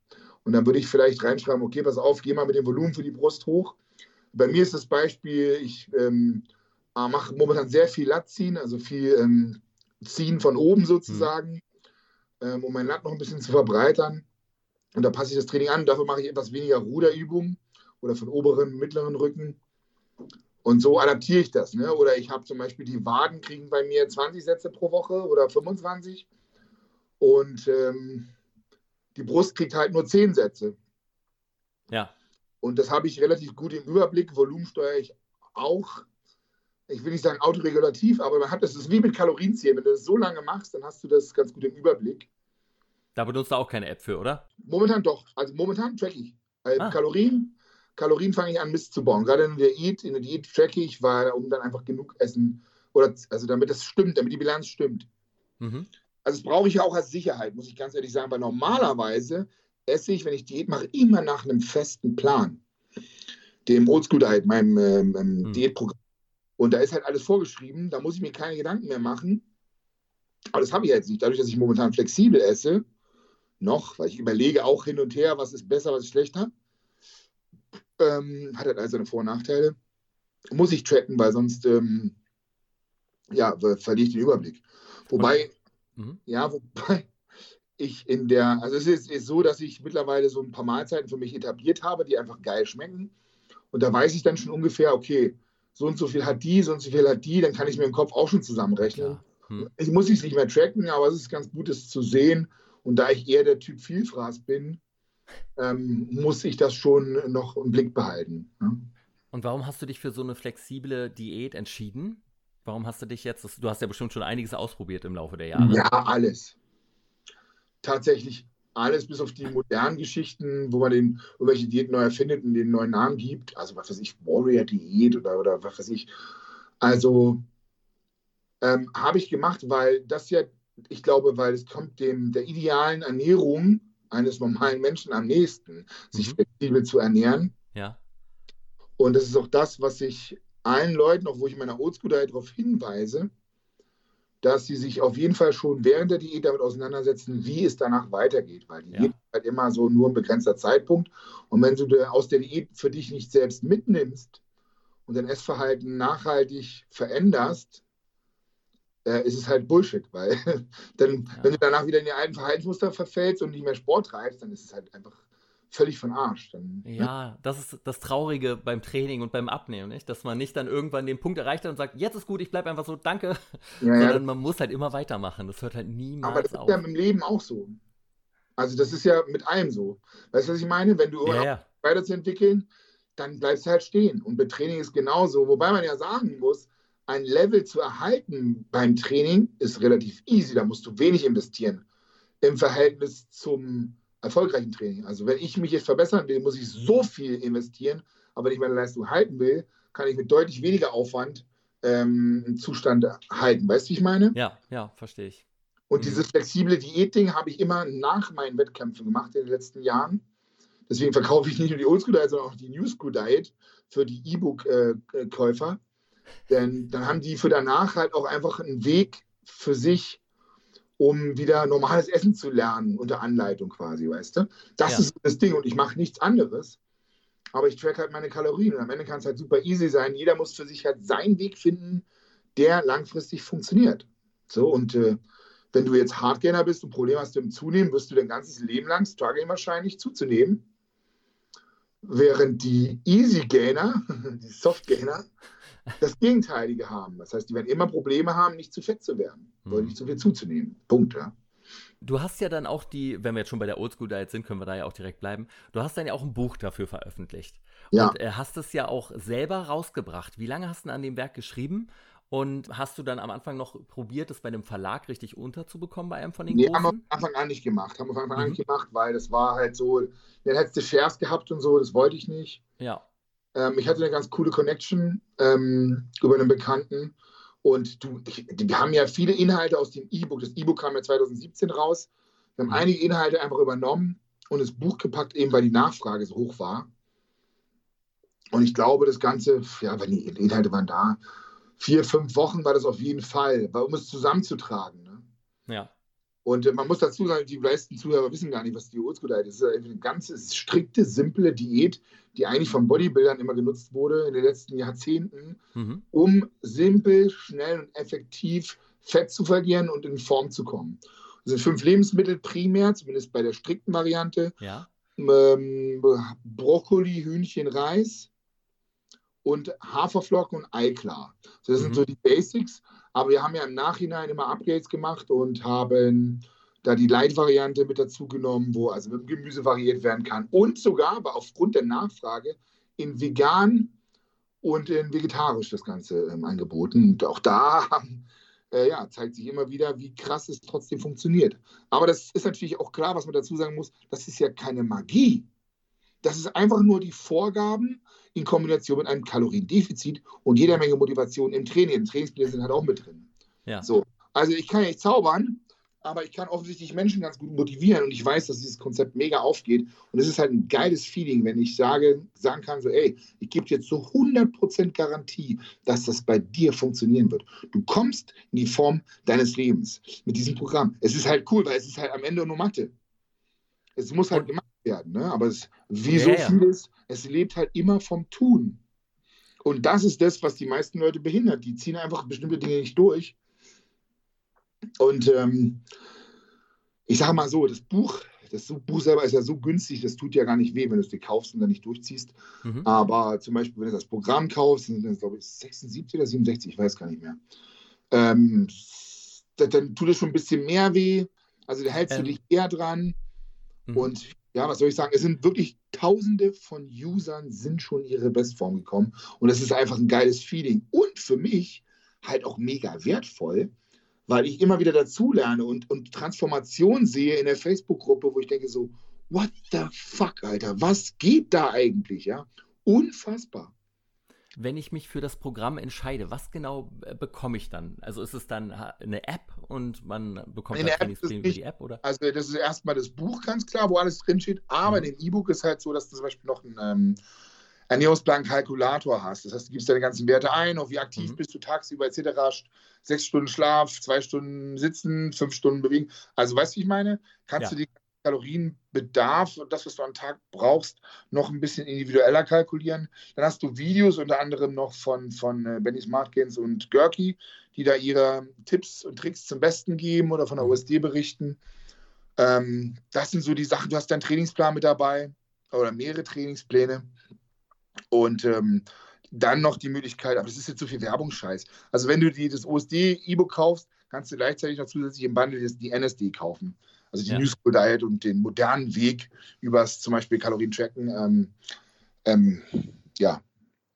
Und dann würde ich vielleicht reinschreiben, okay, pass auf, geh mal mit dem Volumen für die Brust hoch. Bei mir ist das Beispiel, ich ähm, äh, mache momentan sehr viel Latziehen, also viel ähm, Ziehen von oben sozusagen, mhm. ähm, um mein Lat noch ein bisschen zu verbreitern. Und da passe ich das Training an. Dafür mache ich etwas weniger Ruderübungen oder von oberen, mittleren Rücken. Und so adaptiere ich das. Ne? Oder ich habe zum Beispiel die Waden kriegen bei mir 20 Sätze pro Woche oder 25. Und ähm, die Brust kriegt halt nur zehn Sätze. Ja. Und das habe ich relativ gut im Überblick. Volumen steuere ich auch. Ich will nicht sagen autoregulativ, aber man hat das, das ist wie mit Kalorienzählen. Wenn du das so lange machst, dann hast du das ganz gut im Überblick. Da benutzt du auch keine App für, oder? Momentan doch. Also momentan track ich. Also ah. Kalorien, Kalorien fange ich an, Mist zu bauen. Gerade in der Diät, in der Diät track ich, weil, um dann einfach genug essen oder also damit das stimmt, damit die Bilanz stimmt. Mhm. Also das brauche ich ja auch als Sicherheit, muss ich ganz ehrlich sagen, weil normalerweise esse ich, wenn ich Diät mache, immer nach einem festen Plan. Dem Oldschool Diet, meinem ähm, mhm. Diätprogramm. Und da ist halt alles vorgeschrieben, da muss ich mir keine Gedanken mehr machen. Aber das habe ich jetzt nicht. Dadurch, dass ich momentan flexibel esse, noch, weil ich überlege auch hin und her, was ist besser, was ist schlechter, ähm, hat halt also seine Vor- und Nachteile. Muss ich tracken, weil sonst ähm, ja, verliere ich den Überblick. Wobei, mhm. ja, wobei ich in der, also es ist, ist, so, dass ich mittlerweile so ein paar Mahlzeiten für mich etabliert habe, die einfach geil schmecken. Und da weiß ich dann schon ungefähr, okay, so und so viel hat die, so und so viel hat die, dann kann ich mir im Kopf auch schon zusammenrechnen. Hm. Ich muss es nicht mehr tracken, aber es ist ganz gut, es zu sehen. Und da ich eher der Typ Vielfraß bin, ähm, muss ich das schon noch im Blick behalten. Ne? Und warum hast du dich für so eine flexible Diät entschieden? Warum hast du dich jetzt, du hast ja bestimmt schon einiges ausprobiert im Laufe der Jahre. Ja, alles. Tatsächlich alles bis auf die modernen Geschichten, wo man den, irgendwelche Diäten neu erfindet und den neuen Namen gibt. Also was weiß ich, Warrior-Diät oder, oder was weiß ich. Also ähm, habe ich gemacht, weil das ja, ich glaube, weil es kommt dem der idealen Ernährung eines normalen Menschen am nächsten, sich mhm. flexibel zu ernähren. Ja. Und das ist auch das, was ich allen Leuten, auch wo ich meiner Oldschool darauf hinweise, dass sie sich auf jeden Fall schon während der Diät damit auseinandersetzen, wie es danach weitergeht, weil die ja. Diät ist halt immer so nur ein begrenzter Zeitpunkt. Und wenn du aus der Diät für dich nicht selbst mitnimmst und dein Essverhalten nachhaltig veränderst, äh, ist es halt Bullshit, weil dann, ja. wenn du danach wieder in die alten Verhaltensmuster verfällst und nicht mehr Sport treibst, dann ist es halt einfach völlig von Arsch. Dann, ne? ja, ne? das ist das Traurige beim Training und beim Abnehmen, nicht? dass man nicht dann irgendwann den Punkt erreicht hat und sagt, jetzt ist gut, ich bleibe einfach so, danke. Ja, Sondern ja. man muss halt immer weitermachen. Das hört halt niemals Aber das auf. ist ja im Leben auch so. Also das ist ja mit allem so. Weißt du, was ich meine? Wenn du ja, ja. weiterzuentwickeln, dann bleibst du halt stehen. Und bei Training ist genauso. Wobei man ja sagen muss, ein Level zu erhalten beim Training ist relativ easy. Da musst du wenig investieren im Verhältnis zum erfolgreichen Training. Also wenn ich mich jetzt verbessern will, muss ich so viel investieren, aber wenn ich meine Leistung halten will, kann ich mit deutlich weniger Aufwand ähm, einen Zustand halten. Weißt du, wie ich meine? Ja, ja, verstehe ich. Und mhm. dieses flexible Diät-Ding habe ich immer nach meinen Wettkämpfen gemacht in den letzten Jahren. Deswegen verkaufe ich nicht nur die Oldschool Diet, sondern auch die New School Diet für die E-Book-Käufer. Denn dann haben die für danach halt auch einfach einen Weg für sich, um wieder normales Essen zu lernen, unter Anleitung quasi, weißt du? Das ja. ist das Ding und ich mache nichts anderes. Aber ich track halt meine Kalorien und am Ende kann es halt super easy sein. Jeder muss für sich halt seinen Weg finden, der langfristig funktioniert. So und äh, wenn du jetzt Hardgainer bist und Probleme hast im Zunehmen, wirst du dein ganzes Leben lang strugglen wahrscheinlich zuzunehmen. Während die Easy Gainer, die Soft Gainer, das Gegenteilige haben. Das heißt, die werden immer Probleme haben, nicht zu fett zu werden mhm. oder nicht zu viel zuzunehmen. Punkt, ja. Du hast ja dann auch die, wenn wir jetzt schon bei der Oldschool Diet sind, können wir da ja auch direkt bleiben. Du hast dann ja auch ein Buch dafür veröffentlicht. Ja. Und äh, hast es ja auch selber rausgebracht. Wie lange hast du an dem Werk geschrieben? Und hast du dann am Anfang noch probiert, es bei einem Verlag richtig unterzubekommen bei einem von den nee, großen? haben wir am Anfang an nicht gemacht. Haben wir am Anfang mhm. an nicht gemacht, weil das war halt so, dann hättest du Shares gehabt und so, das wollte ich nicht. Ja. Ähm, ich hatte eine ganz coole Connection ähm, über einen Bekannten. Und du, ich, wir haben ja viele Inhalte aus dem E-Book. Das E-Book kam ja 2017 raus. Wir haben mhm. einige Inhalte einfach übernommen und das Buch gepackt, eben weil die Nachfrage so hoch war. Und ich glaube, das Ganze, ja, wenn die Inhalte waren da, vier, fünf Wochen war das auf jeden Fall, um es zusammenzutragen. Ne? Ja. Und äh, man muss dazu sagen, die meisten Zuhörer wissen gar nicht, was die Oldschool Diet ist. Das ist eine ganz strikte, simple Diät, die eigentlich von Bodybuildern immer genutzt wurde in den letzten Jahrzehnten, mhm. um simpel, schnell und effektiv Fett zu verlieren und in Form zu kommen. Das sind fünf Lebensmittel primär, zumindest bei der strikten Variante. Ja. Ähm, Brokkoli, Hühnchen, Reis und Haferflocken und Eiklar. Das sind mhm. so die Basics. Aber wir haben ja im Nachhinein immer Upgrades gemacht und haben da die Light-Variante mit dazu genommen, wo also mit Gemüse variiert werden kann. Und sogar, aber aufgrund der Nachfrage, in vegan und in vegetarisch das Ganze ähm, angeboten. Und auch da äh, ja, zeigt sich immer wieder, wie krass es trotzdem funktioniert. Aber das ist natürlich auch klar, was man dazu sagen muss, das ist ja keine Magie. Das ist einfach nur die Vorgaben in Kombination mit einem Kaloriendefizit und jeder Menge Motivation im Training. Im Trainingsplan sind halt auch mit drin. Ja. So. Also ich kann ja nicht zaubern, aber ich kann offensichtlich Menschen ganz gut motivieren und ich weiß, dass dieses Konzept mega aufgeht. Und es ist halt ein geiles Feeling, wenn ich sage, sagen kann, so, ey, ich gebe dir jetzt so 100% Garantie, dass das bei dir funktionieren wird. Du kommst in die Form deines Lebens mit diesem Programm. Es ist halt cool, weil es ist halt am Ende nur Mathe. Es muss halt gemacht werden, ne? aber es, wie ja, so vieles, es lebt halt immer vom Tun. Und das ist das, was die meisten Leute behindert. Die ziehen einfach bestimmte Dinge nicht durch und ähm, ich sage mal so, das Buch, das Buch selber ist ja so günstig, das tut ja gar nicht weh, wenn du es dir kaufst und dann nicht durchziehst. Mhm. Aber zum Beispiel, wenn du das Programm kaufst, sind das, glaube ich, 76 oder 67, ich weiß gar nicht mehr. Ähm, dann tut es schon ein bisschen mehr weh. Also da hältst ähm. du dich eher dran. Mhm. Und ja, was soll ich sagen? Es sind wirklich Tausende von Usern sind schon ihre Bestform gekommen. Und das ist einfach ein geiles Feeling. Und für mich halt auch mega wertvoll, weil ich immer wieder dazulerne und, und Transformation sehe in der Facebook-Gruppe, wo ich denke so, what the fuck, Alter, was geht da eigentlich, ja? Unfassbar. Wenn ich mich für das Programm entscheide, was genau äh, bekomme ich dann? Also ist es dann eine App und man bekommt eine Trainingspläne über die App, oder? Also das ist erstmal das Buch ganz klar, wo alles drinsteht, aber mhm. in dem E-Book ist halt so, dass du zum Beispiel noch ein ähm, Ernährungsplan-Kalkulator hast. Das heißt, du gibst deine ganzen Werte ein, auf wie aktiv mhm. bist du tagsüber etc. Sechs Stunden Schlaf, zwei Stunden Sitzen, fünf Stunden bewegen. Also weißt du, wie ich meine? Kannst ja. du die Kalorienbedarf und das, was du am Tag brauchst, noch ein bisschen individueller kalkulieren. Dann hast du Videos unter anderem noch von, von äh, Benny Smartgains und Görki, die da ihre Tipps und Tricks zum Besten geben oder von der USD mhm. berichten. Ähm, das sind so die Sachen. Du hast deinen Trainingsplan mit dabei oder mehrere Trainingspläne. Und ähm, dann noch die Möglichkeit, aber das ist jetzt so viel Werbungsscheiß. Also wenn du die, das OSD-E-Book kaufst, kannst du gleichzeitig noch zusätzlich im Bundle die NSD kaufen. Also die ja. New School Diet und den modernen Weg übers zum Beispiel Kalorien-Tracken. Ähm, ähm, ja,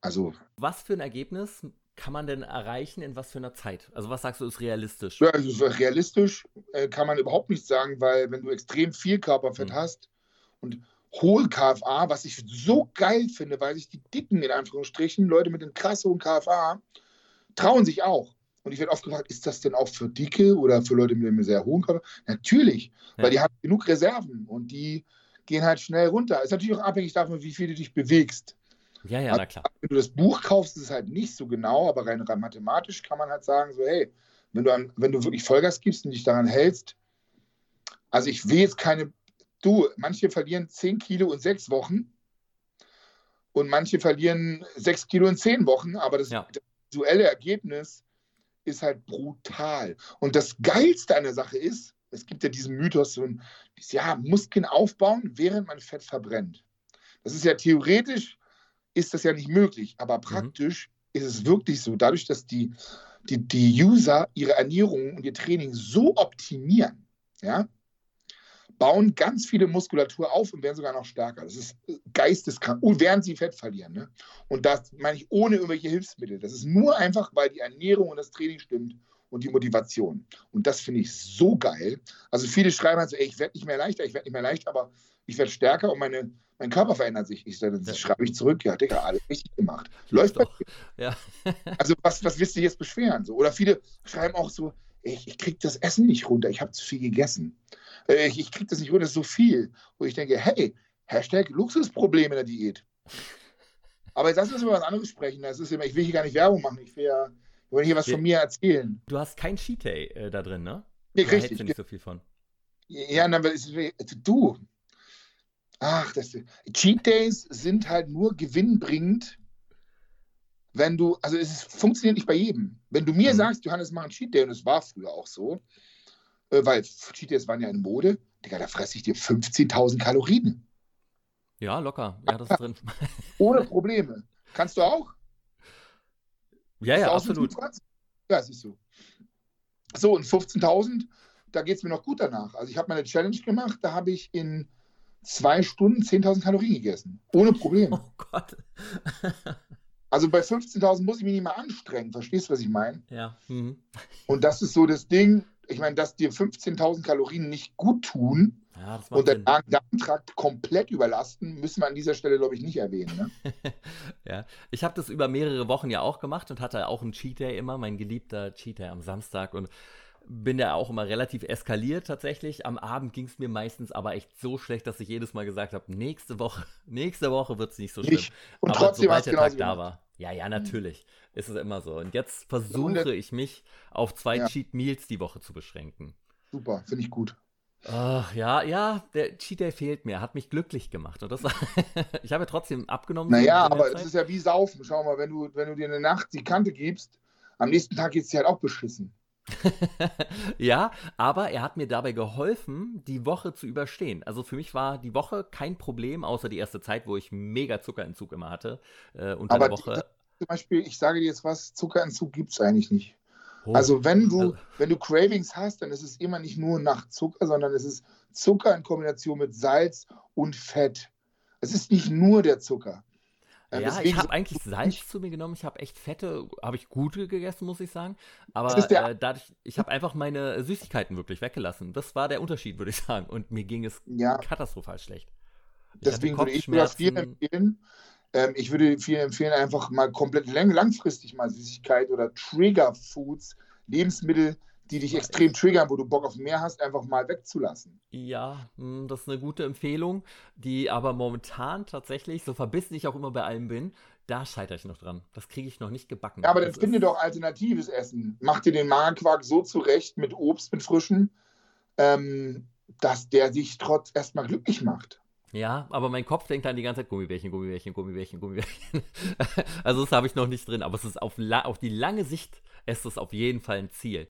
also. Was für ein Ergebnis kann man denn erreichen in was für einer Zeit? Also was sagst du ist realistisch? Ja, also realistisch äh, kann man überhaupt nicht sagen, weil wenn du extrem viel Körperfett mhm. hast und hohen KFA, was ich so geil finde, weil sich die Dicken, in Anführungsstrichen, Leute mit einem krass hohen KFA, trauen sich auch. Und ich werde oft gefragt, ist das denn auch für Dicke oder für Leute mit einem sehr hohen KFA? Natürlich, ja. weil die haben genug Reserven und die gehen halt schnell runter. Ist natürlich auch abhängig davon, wie viel du dich bewegst. Ja, ja, na klar. Wenn du das Buch kaufst, ist es halt nicht so genau, aber rein, rein mathematisch kann man halt sagen, so, hey, wenn du, an, wenn du wirklich Vollgas gibst und dich daran hältst, also ich will jetzt keine Du, manche verlieren 10 Kilo in sechs Wochen und manche verlieren 6 Kilo in 10 Wochen, aber das, ja. das visuelle Ergebnis ist halt brutal. Und das Geilste an der Sache ist, es gibt ja diesen Mythos, so ein, ja, Muskeln aufbauen, während man Fett verbrennt. Das ist ja theoretisch, ist das ja nicht möglich, aber mhm. praktisch mhm. ist es wirklich so, dadurch, dass die, die, die User ihre Ernährung und ihr Training so optimieren, ja, bauen ganz viele Muskulatur auf und werden sogar noch stärker. Das ist geisteskrank. Und während sie Fett verlieren. Ne? Und das meine ich ohne irgendwelche Hilfsmittel. Das ist nur einfach, weil die Ernährung und das Training stimmt und die Motivation. Und das finde ich so geil. Also viele schreiben halt so, ey, ich werde nicht mehr leichter, ich werde nicht mehr leichter, aber ich werde stärker und meine, mein Körper verändert sich. Ich sage, das schreibe ich zurück, ja, Digga, alles richtig gemacht. Läuft doch. Ja. also was, was willst du jetzt beschweren? So? Oder viele schreiben auch so, ich, ich kriege das Essen nicht runter, ich habe zu viel gegessen. Äh, ich, ich kriege das nicht runter, das ist so viel. Wo ich denke, hey, Hashtag Luxusproblem in der Diät. Aber jetzt lass uns über was anderes sprechen. Das ist immer, ich will hier gar nicht Werbung machen, ich will ja ich will hier was von mir erzählen. Du hast kein Cheat Day äh, da drin, ne? Nee, richtig. Da nicht so viel von. Ja, dann ist du. Ach, das, Cheat Days sind halt nur gewinnbringend, wenn du, also es funktioniert nicht bei jedem. Wenn du mir mhm. sagst, Johannes, mach einen Cheat Day, und es war früher auch so, äh, weil Cheat Days waren ja in Mode, Digga, da fresse ich dir 15.000 Kalorien. Ja, locker. Ja, das ist drin. Ohne Probleme. Kannst du auch? Ja, ja, absolut. Ja, siehst du. So, und 15.000, da geht es mir noch gut danach. Also ich habe meine Challenge gemacht, da habe ich in zwei Stunden 10.000 Kalorien gegessen. Ohne Probleme. Oh Gott. also bei 15.000 muss ich mich nicht mal anstrengen. Verstehst du, was ich meine? Ja. Mhm. Und das ist so das Ding, ich meine, dass dir 15.000 Kalorien nicht gut tun ja, und den Darmtrakt komplett überlasten, müssen wir an dieser Stelle, glaube ich, nicht erwähnen. Ne? ja, ich habe das über mehrere Wochen ja auch gemacht und hatte auch einen Cheat Day immer, mein geliebter Cheat Day am Samstag und bin da auch immer relativ eskaliert tatsächlich. Am Abend ging es mir meistens aber echt so schlecht, dass ich jedes Mal gesagt habe, nächste Woche, nächste Woche wird es nicht so schlimm. Nicht. Und aber trotzdem sobald der Tag da war. Ja, ja, natürlich. Mhm. Ist es immer so. Und jetzt versuche ich mich auf zwei ja. Cheat Meals die Woche zu beschränken. Super, finde ich gut. Ach, ja, ja, der Cheat Day fehlt mir, hat mich glücklich gemacht. Und das, ich habe ja trotzdem abgenommen. Naja, aber es ist ja wie Saufen. Schau mal, wenn du, wenn du dir eine Nacht die Kante gibst, am nächsten Tag geht es dir halt auch beschissen. ja, aber er hat mir dabei geholfen, die Woche zu überstehen. Also für mich war die Woche kein Problem, außer die erste Zeit, wo ich mega Zuckerentzug immer hatte. Äh, unter aber der Woche. Die, zum Beispiel, ich sage dir jetzt was, Zuckerentzug gibt es eigentlich nicht. Oh. Also wenn du, also wenn du Cravings hast, dann ist es immer nicht nur nach Zucker, sondern es ist Zucker in Kombination mit Salz und Fett. Es ist nicht nur der Zucker. Ja, Deswegen ich habe eigentlich Salz zu mir genommen. Ich habe echt Fette, habe ich gute gegessen, muss ich sagen. Aber äh, dadurch, ich habe einfach meine Süßigkeiten wirklich weggelassen. Das war der Unterschied, würde ich sagen. Und mir ging es ja. katastrophal schlecht. Ich Deswegen würde ich mir das viel empfehlen. Ähm, ich würde viel empfehlen, einfach mal komplett lang langfristig mal Süßigkeit oder Trigger Foods, Lebensmittel die dich extrem triggern, wo du Bock auf mehr hast, einfach mal wegzulassen. Ja, hm, das ist eine gute Empfehlung, die aber momentan tatsächlich, so verbissen ich auch immer bei allem bin, da scheitere ich noch dran. Das kriege ich noch nicht gebacken. Ja, aber dann finde doch alternatives Essen. Mach dir den Magerquark so zurecht mit Obst, mit Frischen, ähm, dass der dich trotz erstmal glücklich macht. Ja, aber mein Kopf denkt dann die ganze Zeit Gummibärchen, Gummibärchen, Gummibärchen, Gummibärchen. also das habe ich noch nicht drin, aber es ist auf, auf die lange Sicht ist es auf jeden Fall ein Ziel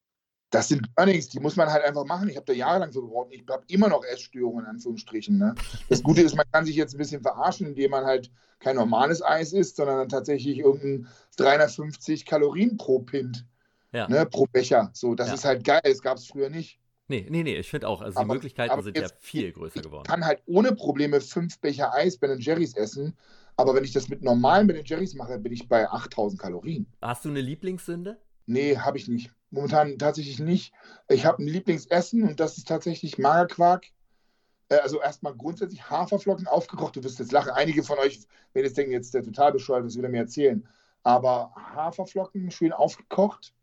das sind Learnings, die muss man halt einfach machen. Ich habe da jahrelang so gebraucht. Ich habe immer noch Essstörungen, in Anführungsstrichen. Ne? Das Gute ist, man kann sich jetzt ein bisschen verarschen, indem man halt kein normales Eis isst, sondern dann tatsächlich irgendein 350 Kalorien pro Pint, ja. ne, pro Becher. So, das ja. ist halt geil. Das gab es früher nicht. Nee, nee, nee, ich finde auch, also die aber, Möglichkeiten aber sind ja viel größer geworden. Ich kann halt ohne Probleme fünf Becher Eis bei den Jerry's essen, aber wenn ich das mit normalen Ben Jerry's mache, bin ich bei 8000 Kalorien. Hast du eine Lieblingssünde? Nee, habe ich nicht. Momentan tatsächlich nicht. Ich habe ein Lieblingsessen und das ist tatsächlich Magerquark. Äh, also erstmal grundsätzlich Haferflocken aufgekocht. Du wirst jetzt lachen. Einige von euch werden jetzt denken, jetzt ist der total bescheuert, was will er mir erzählen. Aber Haferflocken schön aufgekocht,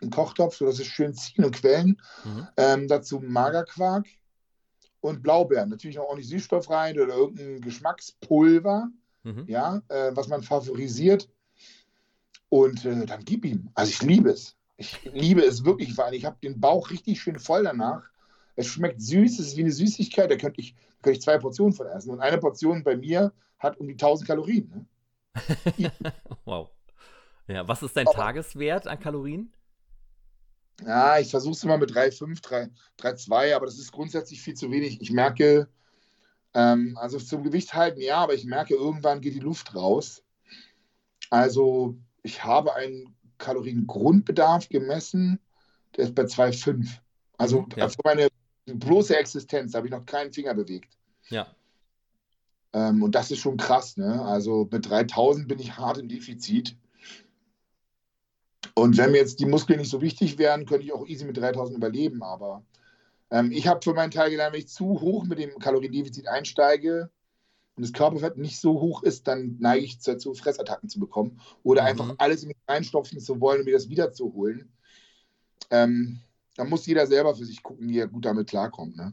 im Kochtopf, sodass es schön ziehen und quellen. Mhm. Ähm, dazu Magerquark und Blaubeeren. Natürlich auch nicht Süßstoff rein oder irgendein Geschmackspulver, mhm. ja, äh, was man favorisiert. Und äh, dann gib ihm. Also ich liebe es. Ich liebe es wirklich, weil ich habe den Bauch richtig schön voll danach. Es schmeckt süß, es ist wie eine Süßigkeit, da könnte ich, könnte ich zwei Portionen von essen. Und eine Portion bei mir hat um die 1000 Kalorien. Ne? wow. Ja, was ist dein aber, Tageswert an Kalorien? Ja, ich versuche es immer mit 3,5, 3,2, aber das ist grundsätzlich viel zu wenig. Ich merke, ähm, also zum Gewicht halten, ja, aber ich merke, irgendwann geht die Luft raus. Also ich habe einen Kaloriengrundbedarf gemessen, der ist bei 2,5. Also mhm, ja. für meine bloße Existenz habe ich noch keinen Finger bewegt. Ja. Ähm, und das ist schon krass. Ne? Also mit 3000 bin ich hart im Defizit. Und wenn mir jetzt die Muskeln nicht so wichtig wären, könnte ich auch easy mit 3000 überleben. Aber ähm, ich habe für meinen Teil gelernt, wenn ich zu hoch mit dem Kaloriendefizit einsteige, und das Körperfett nicht so hoch ist, dann neige ich dazu, Fressattacken zu bekommen oder mhm. einfach alles in mich reinstopfen zu wollen, um mir das wiederzuholen. Ähm, da muss jeder selber für sich gucken, wie er gut damit klarkommt. Ne?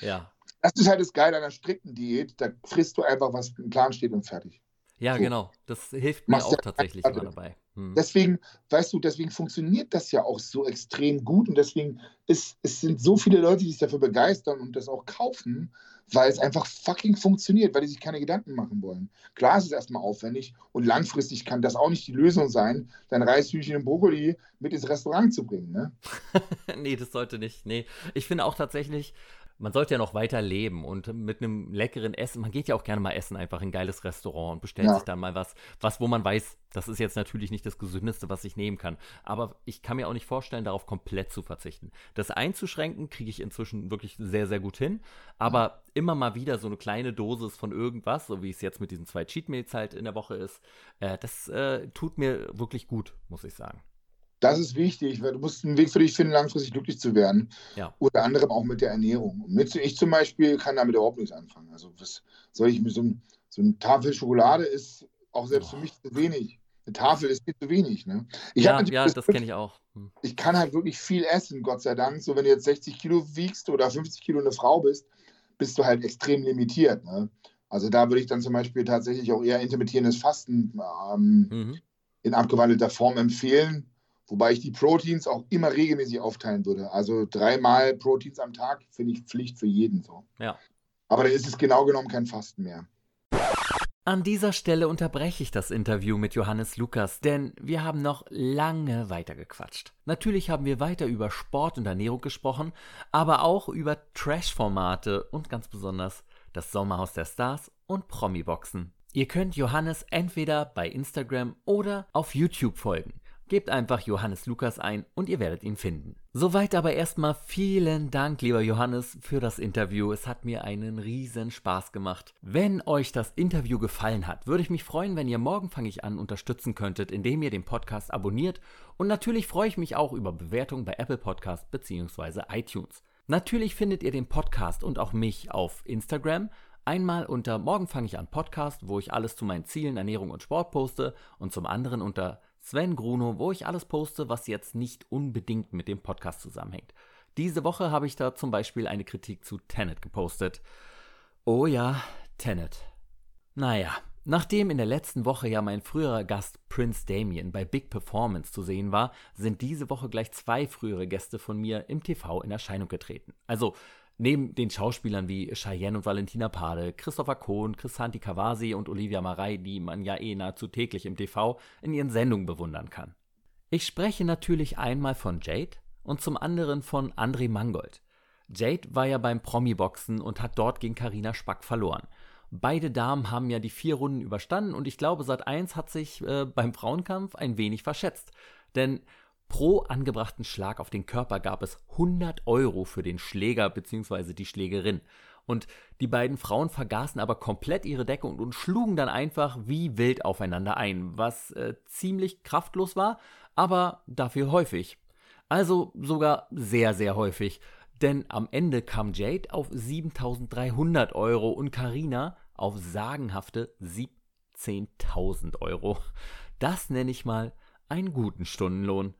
Ja. Das ist halt das Geile einer strikten Diät. Da frisst du einfach, was im Plan steht und fertig. Ja, so. genau. Das hilft mir auch tatsächlich immer dabei. Hm. Deswegen, weißt du, deswegen funktioniert das ja auch so extrem gut und deswegen ist, es sind so viele Leute, die sich dafür begeistern und das auch kaufen, weil es einfach fucking funktioniert, weil die sich keine Gedanken machen wollen. Klar ist es erstmal aufwendig und langfristig kann das auch nicht die Lösung sein, dein Reishühnchen und Brokkoli mit ins Restaurant zu bringen. Ne? nee, das sollte nicht. Nee, ich finde auch tatsächlich, man sollte ja noch weiter leben und mit einem leckeren Essen, man geht ja auch gerne mal essen, einfach in ein geiles Restaurant und bestellt ja. sich dann mal was, was, wo man weiß, das ist jetzt natürlich nicht das Gesündeste, was ich nehmen kann. Aber ich kann mir auch nicht vorstellen, darauf komplett zu verzichten. Das einzuschränken, kriege ich inzwischen wirklich sehr, sehr gut hin. Aber immer mal wieder so eine kleine Dosis von irgendwas, so wie es jetzt mit diesen zwei Cheat Meals halt in der Woche ist, äh, das äh, tut mir wirklich gut, muss ich sagen. Das ist wichtig, weil du musst einen Weg für dich finden, langfristig glücklich zu werden. Ja. Unter anderem auch mit der Ernährung. Mit, ich zum Beispiel kann damit überhaupt nichts anfangen. Also was soll ich mit so, ein, so eine Tafel Schokolade ist auch selbst oh. für mich zu wenig. Eine Tafel ist viel zu wenig. Ne? Ich ja, ja das kenne ich auch. hm. ich kann halt wirklich viel essen, Gott sei Dank. So, wenn du jetzt 60 Kilo wiegst oder 50 Kilo eine Frau bist, bist du halt extrem limitiert. Ne? Also da würde ich dann zum Beispiel tatsächlich auch eher intermittierendes Fasten ähm, mhm. in abgewandelter Form empfehlen, wobei ich die Proteins auch immer regelmäßig aufteilen würde. Also dreimal Proteins am Tag finde ich Pflicht für jeden so. Ja. Aber dann ist es genau genommen kein Fasten mehr. An dieser Stelle unterbreche ich das Interview mit Johannes Lukas, denn wir haben noch lange weitergequatscht. Natürlich haben wir weiter über Sport und Ernährung gesprochen, aber auch über Trash-Formate und ganz besonders das Sommerhaus der Stars und Promi-Boxen. Ihr könnt Johannes entweder bei Instagram oder auf YouTube folgen. Gebt einfach Johannes Lukas ein und ihr werdet ihn finden. Soweit aber erstmal vielen Dank, lieber Johannes, für das Interview. Es hat mir einen riesen Spaß gemacht. Wenn euch das Interview gefallen hat, würde ich mich freuen, wenn ihr morgen fange ich an unterstützen könntet, indem ihr den Podcast abonniert. Und natürlich freue ich mich auch über Bewertungen bei Apple Podcast bzw. iTunes. Natürlich findet ihr den Podcast und auch mich auf Instagram. Einmal unter Morgen fange ich an Podcast, wo ich alles zu meinen Zielen, Ernährung und Sport poste und zum anderen unter Sven Gruno, wo ich alles poste, was jetzt nicht unbedingt mit dem Podcast zusammenhängt. Diese Woche habe ich da zum Beispiel eine Kritik zu Tenet gepostet. Oh ja, Tenet. Naja, nachdem in der letzten Woche ja mein früherer Gast Prince Damien bei Big Performance zu sehen war, sind diese Woche gleich zwei frühere Gäste von mir im TV in Erscheinung getreten. Also Neben den Schauspielern wie Cheyenne und Valentina Pade, Christopher Kohn, Chrisanti Kawasi und Olivia Marei, die man ja eh nahezu täglich im TV in ihren Sendungen bewundern kann. Ich spreche natürlich einmal von Jade und zum anderen von André Mangold. Jade war ja beim Promi-Boxen und hat dort gegen Karina Spack verloren. Beide Damen haben ja die vier Runden überstanden und ich glaube, Sat 1 hat sich äh, beim Frauenkampf ein wenig verschätzt. Denn Pro angebrachten Schlag auf den Körper gab es 100 Euro für den Schläger bzw. die Schlägerin. Und die beiden Frauen vergaßen aber komplett ihre Deckung und schlugen dann einfach wie wild aufeinander ein, was äh, ziemlich kraftlos war, aber dafür häufig. Also sogar sehr, sehr häufig. Denn am Ende kam Jade auf 7300 Euro und Karina auf sagenhafte 17.000 Euro. Das nenne ich mal einen guten Stundenlohn.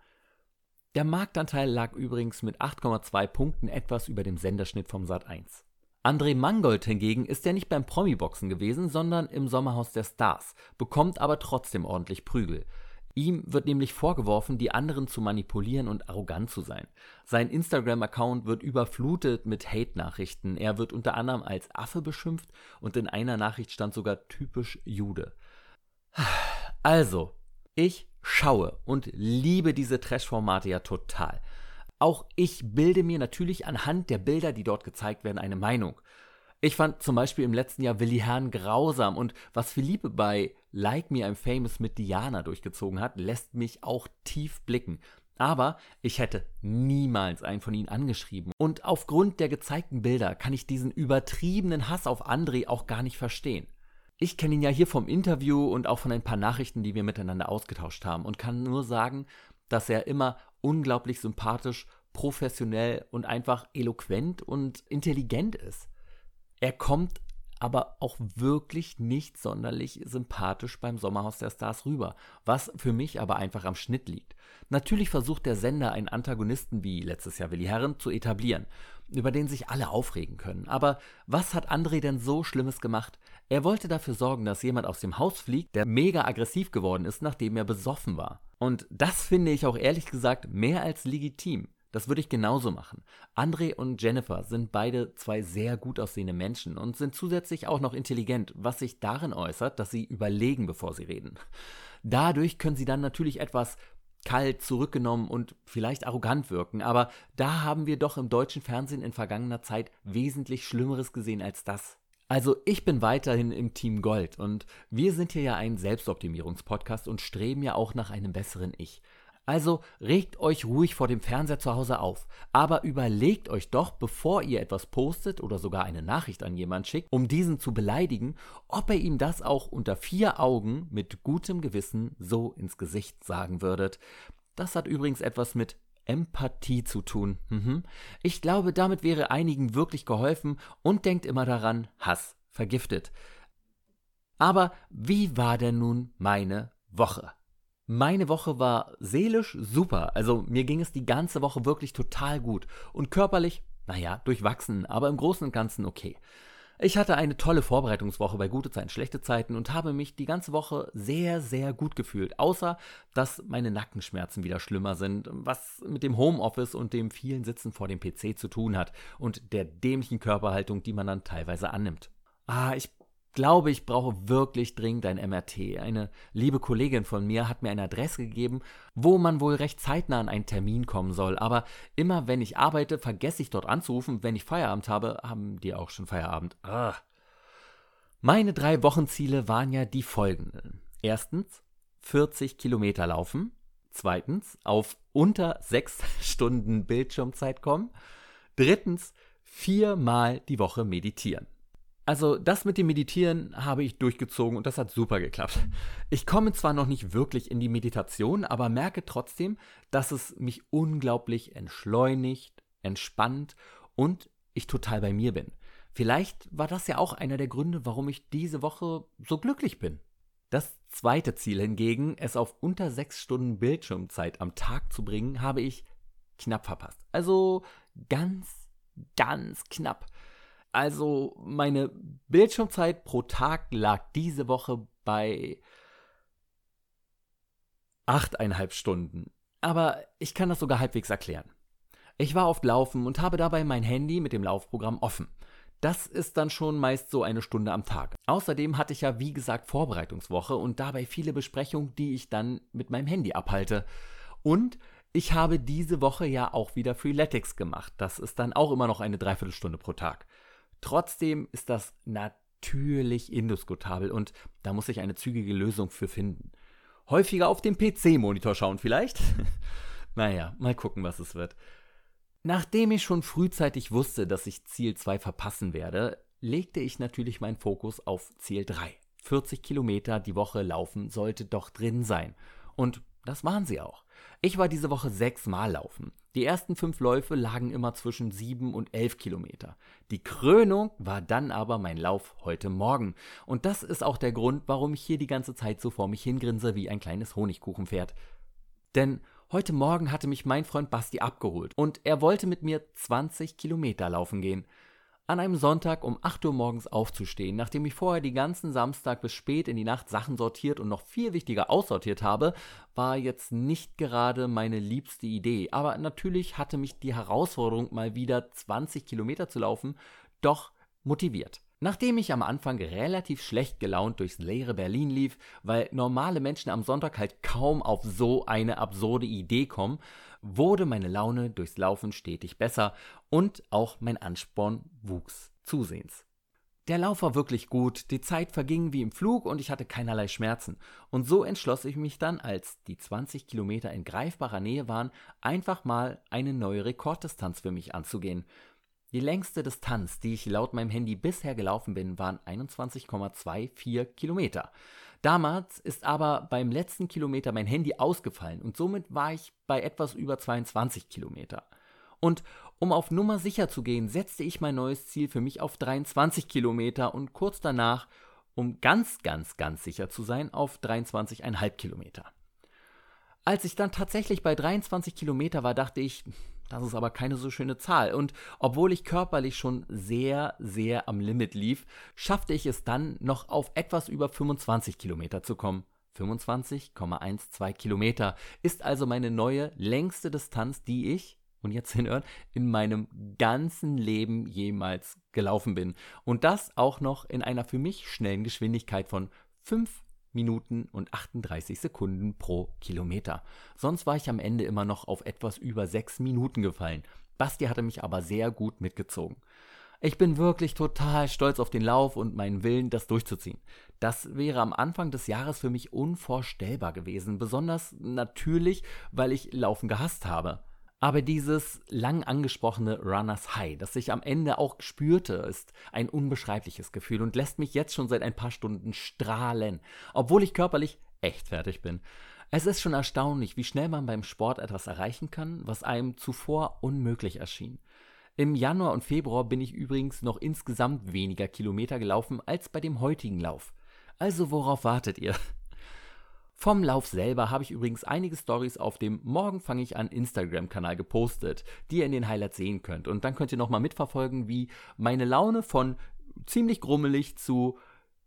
Der Marktanteil lag übrigens mit 8,2 Punkten etwas über dem Senderschnitt vom Sat1. André Mangold hingegen ist ja nicht beim Promi-Boxen gewesen, sondern im Sommerhaus der Stars, bekommt aber trotzdem ordentlich Prügel. Ihm wird nämlich vorgeworfen, die anderen zu manipulieren und arrogant zu sein. Sein Instagram-Account wird überflutet mit Hate-Nachrichten. Er wird unter anderem als Affe beschimpft und in einer Nachricht stand sogar typisch Jude. Also, ich schaue und liebe diese Trash-Formate ja total. Auch ich bilde mir natürlich anhand der Bilder, die dort gezeigt werden, eine Meinung. Ich fand zum Beispiel im letzten Jahr Willi Herrn grausam und was Philippe bei Like Me I'm Famous mit Diana durchgezogen hat, lässt mich auch tief blicken. Aber ich hätte niemals einen von ihnen angeschrieben. Und aufgrund der gezeigten Bilder kann ich diesen übertriebenen Hass auf André auch gar nicht verstehen. Ich kenne ihn ja hier vom Interview und auch von ein paar Nachrichten, die wir miteinander ausgetauscht haben und kann nur sagen, dass er immer unglaublich sympathisch, professionell und einfach eloquent und intelligent ist. Er kommt aber auch wirklich nicht sonderlich sympathisch beim Sommerhaus der Stars rüber, was für mich aber einfach am Schnitt liegt. Natürlich versucht der Sender einen Antagonisten wie letztes Jahr Willi Herren zu etablieren, über den sich alle aufregen können. Aber was hat André denn so Schlimmes gemacht? Er wollte dafür sorgen, dass jemand aus dem Haus fliegt, der mega aggressiv geworden ist, nachdem er besoffen war. Und das finde ich auch ehrlich gesagt mehr als legitim. Das würde ich genauso machen. André und Jennifer sind beide zwei sehr gut aussehende Menschen und sind zusätzlich auch noch intelligent, was sich darin äußert, dass sie überlegen, bevor sie reden. Dadurch können sie dann natürlich etwas kalt, zurückgenommen und vielleicht arrogant wirken, aber da haben wir doch im deutschen Fernsehen in vergangener Zeit wesentlich Schlimmeres gesehen als das. Also ich bin weiterhin im Team Gold und wir sind hier ja ein Selbstoptimierungspodcast und streben ja auch nach einem besseren Ich. Also regt euch ruhig vor dem Fernseher zu Hause auf, aber überlegt euch doch, bevor ihr etwas postet oder sogar eine Nachricht an jemanden schickt, um diesen zu beleidigen, ob ihr ihm das auch unter vier Augen mit gutem Gewissen so ins Gesicht sagen würdet. Das hat übrigens etwas mit Empathie zu tun. Mhm. Ich glaube, damit wäre einigen wirklich geholfen und denkt immer daran, Hass vergiftet. Aber wie war denn nun meine Woche? Meine Woche war seelisch super. Also mir ging es die ganze Woche wirklich total gut. Und körperlich, naja, durchwachsen, aber im Großen und Ganzen okay. Ich hatte eine tolle Vorbereitungswoche bei gute Zeiten, schlechte Zeiten und habe mich die ganze Woche sehr, sehr gut gefühlt. Außer, dass meine Nackenschmerzen wieder schlimmer sind, was mit dem Homeoffice und dem vielen Sitzen vor dem PC zu tun hat und der dämlichen Körperhaltung, die man dann teilweise annimmt. Ah, ich glaube, ich brauche wirklich dringend ein MRT. Eine liebe Kollegin von mir hat mir eine Adresse gegeben, wo man wohl recht zeitnah an einen Termin kommen soll. Aber immer wenn ich arbeite, vergesse ich dort anzurufen. Wenn ich Feierabend habe, haben die auch schon Feierabend. Ah. Meine drei Wochenziele waren ja die folgenden. Erstens, 40 Kilometer laufen. Zweitens, auf unter sechs Stunden Bildschirmzeit kommen. Drittens, viermal die Woche meditieren. Also das mit dem Meditieren habe ich durchgezogen und das hat super geklappt. Ich komme zwar noch nicht wirklich in die Meditation, aber merke trotzdem, dass es mich unglaublich entschleunigt, entspannt und ich total bei mir bin. Vielleicht war das ja auch einer der Gründe, warum ich diese Woche so glücklich bin. Das zweite Ziel hingegen, es auf unter sechs Stunden Bildschirmzeit am Tag zu bringen, habe ich knapp verpasst. Also ganz, ganz knapp. Also meine Bildschirmzeit pro Tag lag diese Woche bei achteinhalb Stunden. Aber ich kann das sogar halbwegs erklären. Ich war oft laufen und habe dabei mein Handy mit dem Laufprogramm offen. Das ist dann schon meist so eine Stunde am Tag. Außerdem hatte ich ja wie gesagt Vorbereitungswoche und dabei viele Besprechungen, die ich dann mit meinem Handy abhalte. Und ich habe diese Woche ja auch wieder Freeletics gemacht. Das ist dann auch immer noch eine Dreiviertelstunde pro Tag. Trotzdem ist das natürlich indiskutabel und da muss ich eine zügige Lösung für finden. Häufiger auf dem PC-Monitor schauen vielleicht? naja, mal gucken, was es wird. Nachdem ich schon frühzeitig wusste, dass ich Ziel 2 verpassen werde, legte ich natürlich meinen Fokus auf Ziel 3. 40 Kilometer die Woche laufen sollte doch drin sein. Und das waren sie auch. Ich war diese Woche sechsmal laufen. Die ersten fünf Läufe lagen immer zwischen sieben und elf Kilometer. Die Krönung war dann aber mein Lauf heute Morgen. Und das ist auch der Grund, warum ich hier die ganze Zeit so vor mich hingrinse wie ein kleines Honigkuchenpferd. Denn heute Morgen hatte mich mein Freund Basti abgeholt und er wollte mit mir 20 Kilometer laufen gehen an einem Sonntag um 8 Uhr morgens aufzustehen, nachdem ich vorher die ganzen Samstag bis spät in die Nacht Sachen sortiert und noch viel wichtiger aussortiert habe, war jetzt nicht gerade meine liebste Idee. Aber natürlich hatte mich die Herausforderung, mal wieder 20 Kilometer zu laufen, doch motiviert. Nachdem ich am Anfang relativ schlecht gelaunt durchs leere Berlin lief, weil normale Menschen am Sonntag halt kaum auf so eine absurde Idee kommen, wurde meine Laune durchs Laufen stetig besser und auch mein Ansporn wuchs zusehends. Der Lauf war wirklich gut, die Zeit verging wie im Flug und ich hatte keinerlei Schmerzen. Und so entschloss ich mich dann, als die 20 Kilometer in greifbarer Nähe waren, einfach mal eine neue Rekorddistanz für mich anzugehen. Die längste Distanz, die ich laut meinem Handy bisher gelaufen bin, waren 21,24 Kilometer. Damals ist aber beim letzten Kilometer mein Handy ausgefallen und somit war ich bei etwas über 22 Kilometer. Und um auf Nummer sicher zu gehen, setzte ich mein neues Ziel für mich auf 23 Kilometer und kurz danach, um ganz, ganz, ganz sicher zu sein, auf 23,5 Kilometer. Als ich dann tatsächlich bei 23 Kilometer war, dachte ich, das ist aber keine so schöne Zahl. Und obwohl ich körperlich schon sehr, sehr am Limit lief, schaffte ich es dann noch auf etwas über 25 Kilometer zu kommen. 25,12 Kilometer ist also meine neue längste Distanz, die ich, und jetzt hinhören, in meinem ganzen Leben jemals gelaufen bin. Und das auch noch in einer für mich schnellen Geschwindigkeit von 5 Minuten und 38 Sekunden pro Kilometer. Sonst war ich am Ende immer noch auf etwas über 6 Minuten gefallen. Basti hatte mich aber sehr gut mitgezogen. Ich bin wirklich total stolz auf den Lauf und meinen Willen, das durchzuziehen. Das wäre am Anfang des Jahres für mich unvorstellbar gewesen, besonders natürlich, weil ich Laufen gehasst habe. Aber dieses lang angesprochene Runners High, das ich am Ende auch spürte, ist ein unbeschreibliches Gefühl und lässt mich jetzt schon seit ein paar Stunden strahlen, obwohl ich körperlich echt fertig bin. Es ist schon erstaunlich, wie schnell man beim Sport etwas erreichen kann, was einem zuvor unmöglich erschien. Im Januar und Februar bin ich übrigens noch insgesamt weniger Kilometer gelaufen als bei dem heutigen Lauf. Also worauf wartet ihr? Vom Lauf selber habe ich übrigens einige Stories auf dem Morgen fange ich an Instagram-Kanal gepostet, die ihr in den Highlights sehen könnt. Und dann könnt ihr nochmal mitverfolgen, wie meine Laune von ziemlich grummelig zu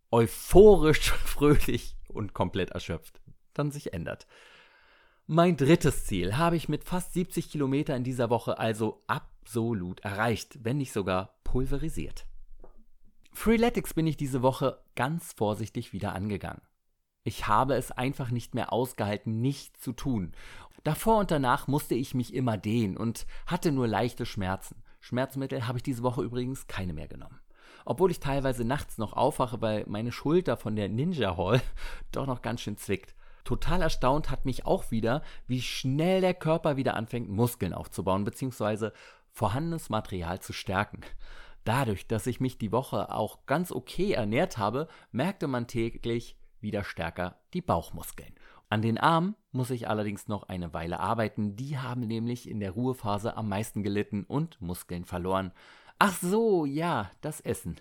euphorisch, fröhlich und komplett erschöpft dann sich ändert. Mein drittes Ziel habe ich mit fast 70 Kilometer in dieser Woche also absolut erreicht, wenn nicht sogar pulverisiert. Freeletics bin ich diese Woche ganz vorsichtig wieder angegangen. Ich habe es einfach nicht mehr ausgehalten, nichts zu tun. Davor und danach musste ich mich immer dehnen und hatte nur leichte Schmerzen. Schmerzmittel habe ich diese Woche übrigens keine mehr genommen. Obwohl ich teilweise nachts noch aufwache, weil meine Schulter von der Ninja Hall doch noch ganz schön zwickt. Total erstaunt hat mich auch wieder, wie schnell der Körper wieder anfängt, Muskeln aufzubauen bzw. vorhandenes Material zu stärken. Dadurch, dass ich mich die Woche auch ganz okay ernährt habe, merkte man täglich wieder stärker die Bauchmuskeln. An den Armen muss ich allerdings noch eine Weile arbeiten, die haben nämlich in der Ruhephase am meisten gelitten und Muskeln verloren. Ach so, ja, das Essen.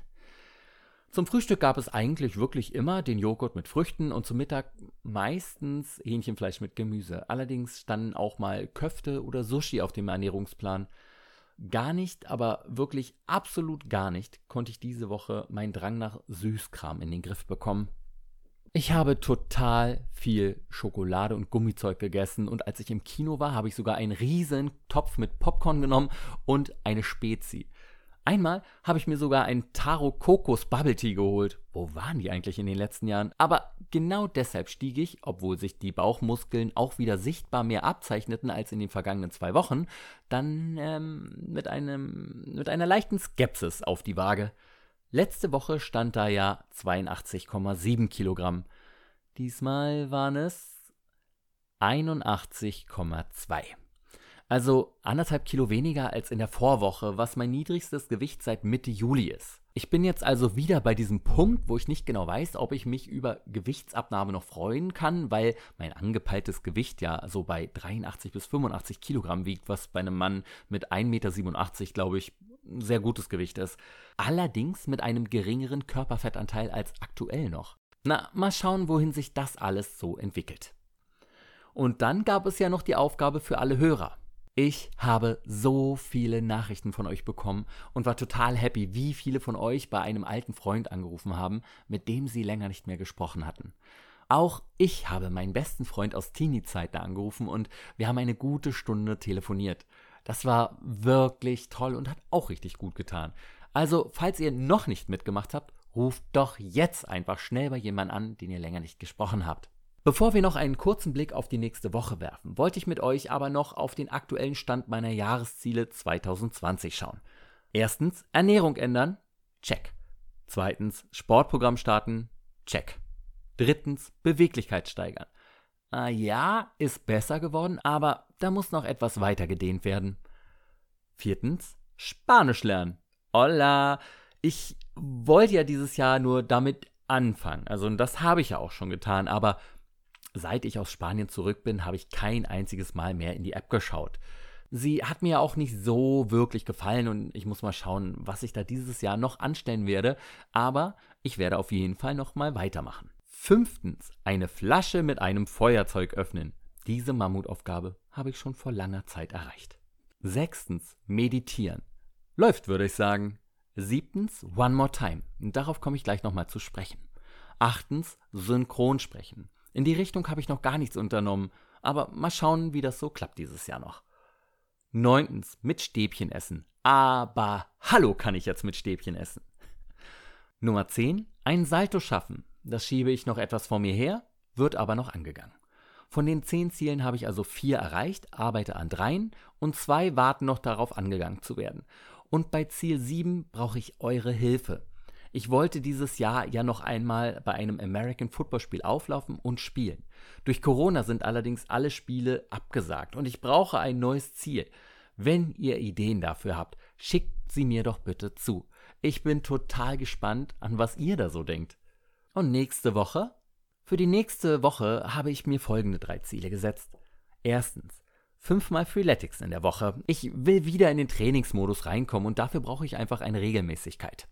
Zum Frühstück gab es eigentlich wirklich immer den Joghurt mit Früchten und zum Mittag meistens Hähnchenfleisch mit Gemüse. Allerdings standen auch mal Köfte oder Sushi auf dem Ernährungsplan. Gar nicht, aber wirklich absolut gar nicht konnte ich diese Woche meinen Drang nach Süßkram in den Griff bekommen. Ich habe total viel Schokolade und Gummizeug gegessen und als ich im Kino war, habe ich sogar einen riesen Topf mit Popcorn genommen und eine Spezi. Einmal habe ich mir sogar einen Taro Kokos Bubble Tea geholt. Wo waren die eigentlich in den letzten Jahren? Aber genau deshalb stieg ich, obwohl sich die Bauchmuskeln auch wieder sichtbar mehr abzeichneten als in den vergangenen zwei Wochen, dann ähm, mit, einem, mit einer leichten Skepsis auf die Waage. Letzte Woche stand da ja 82,7 Kilogramm. Diesmal waren es 81,2. Also anderthalb Kilo weniger als in der Vorwoche, was mein niedrigstes Gewicht seit Mitte Juli ist. Ich bin jetzt also wieder bei diesem Punkt, wo ich nicht genau weiß, ob ich mich über Gewichtsabnahme noch freuen kann, weil mein angepeiltes Gewicht ja so bei 83 bis 85 Kilogramm wiegt, was bei einem Mann mit 1,87 Meter, glaube ich, sehr gutes Gewicht ist. Allerdings mit einem geringeren Körperfettanteil als aktuell noch. Na, mal schauen, wohin sich das alles so entwickelt. Und dann gab es ja noch die Aufgabe für alle Hörer. Ich habe so viele Nachrichten von euch bekommen und war total happy, wie viele von euch bei einem alten Freund angerufen haben, mit dem sie länger nicht mehr gesprochen hatten. Auch ich habe meinen besten Freund aus Teenie-Zeiten angerufen und wir haben eine gute Stunde telefoniert. Das war wirklich toll und hat auch richtig gut getan. Also, falls ihr noch nicht mitgemacht habt, ruft doch jetzt einfach schnell bei jemandem an, den ihr länger nicht gesprochen habt. Bevor wir noch einen kurzen Blick auf die nächste Woche werfen, wollte ich mit euch aber noch auf den aktuellen Stand meiner Jahresziele 2020 schauen. Erstens, Ernährung ändern. Check. Zweitens, Sportprogramm starten. Check. Drittens, Beweglichkeit steigern. Ah ja, ist besser geworden, aber da muss noch etwas weiter gedehnt werden. Viertens, Spanisch lernen. Hola! Ich wollte ja dieses Jahr nur damit anfangen. Also, das habe ich ja auch schon getan, aber Seit ich aus Spanien zurück bin, habe ich kein einziges Mal mehr in die App geschaut. Sie hat mir auch nicht so wirklich gefallen und ich muss mal schauen, was ich da dieses Jahr noch anstellen werde, aber ich werde auf jeden Fall noch mal weitermachen. Fünftens, eine Flasche mit einem Feuerzeug öffnen. Diese Mammutaufgabe habe ich schon vor langer Zeit erreicht. Sechstens, meditieren. Läuft, würde ich sagen. Siebtens, One More Time. Darauf komme ich gleich nochmal zu sprechen. Achtens, synchron sprechen. In die Richtung habe ich noch gar nichts unternommen, aber mal schauen, wie das so klappt dieses Jahr noch. Neuntens, mit Stäbchen essen. Aber hallo kann ich jetzt mit Stäbchen essen. Nummer 10, ein Salto schaffen. Das schiebe ich noch etwas vor mir her, wird aber noch angegangen. Von den zehn Zielen habe ich also vier erreicht, arbeite an dreien und zwei warten noch darauf angegangen zu werden. Und bei Ziel 7 brauche ich eure Hilfe. Ich wollte dieses Jahr ja noch einmal bei einem American Football Spiel auflaufen und spielen. Durch Corona sind allerdings alle Spiele abgesagt und ich brauche ein neues Ziel. Wenn ihr Ideen dafür habt, schickt sie mir doch bitte zu. Ich bin total gespannt, an was ihr da so denkt. Und nächste Woche? Für die nächste Woche habe ich mir folgende drei Ziele gesetzt. Erstens, fünfmal Freeletics in der Woche. Ich will wieder in den Trainingsmodus reinkommen und dafür brauche ich einfach eine Regelmäßigkeit.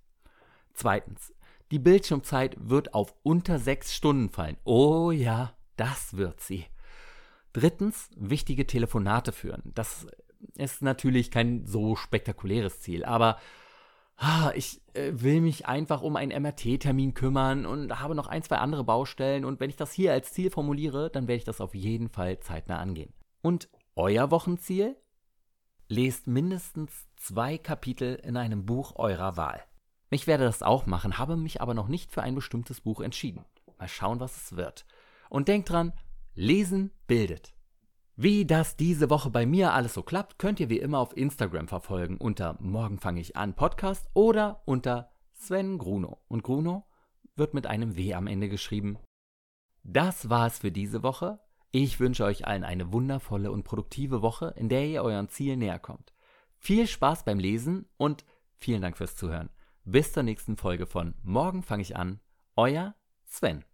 Zweitens, die Bildschirmzeit wird auf unter sechs Stunden fallen. Oh ja, das wird sie. Drittens, wichtige Telefonate führen. Das ist natürlich kein so spektakuläres Ziel, aber ich äh, will mich einfach um einen MRT-Termin kümmern und habe noch ein, zwei andere Baustellen und wenn ich das hier als Ziel formuliere, dann werde ich das auf jeden Fall zeitnah angehen. Und euer Wochenziel? Lest mindestens zwei Kapitel in einem Buch eurer Wahl. Ich werde das auch machen, habe mich aber noch nicht für ein bestimmtes Buch entschieden. Mal schauen, was es wird. Und denkt dran, lesen bildet. Wie das diese Woche bei mir alles so klappt, könnt ihr wie immer auf Instagram verfolgen unter Morgen fange ich an Podcast oder unter Sven Gruno. Und Gruno wird mit einem W am Ende geschrieben. Das war's für diese Woche. Ich wünsche euch allen eine wundervolle und produktive Woche, in der ihr euren Ziel näher kommt. Viel Spaß beim Lesen und vielen Dank fürs Zuhören. Bis zur nächsten Folge von Morgen fange ich an. Euer Sven.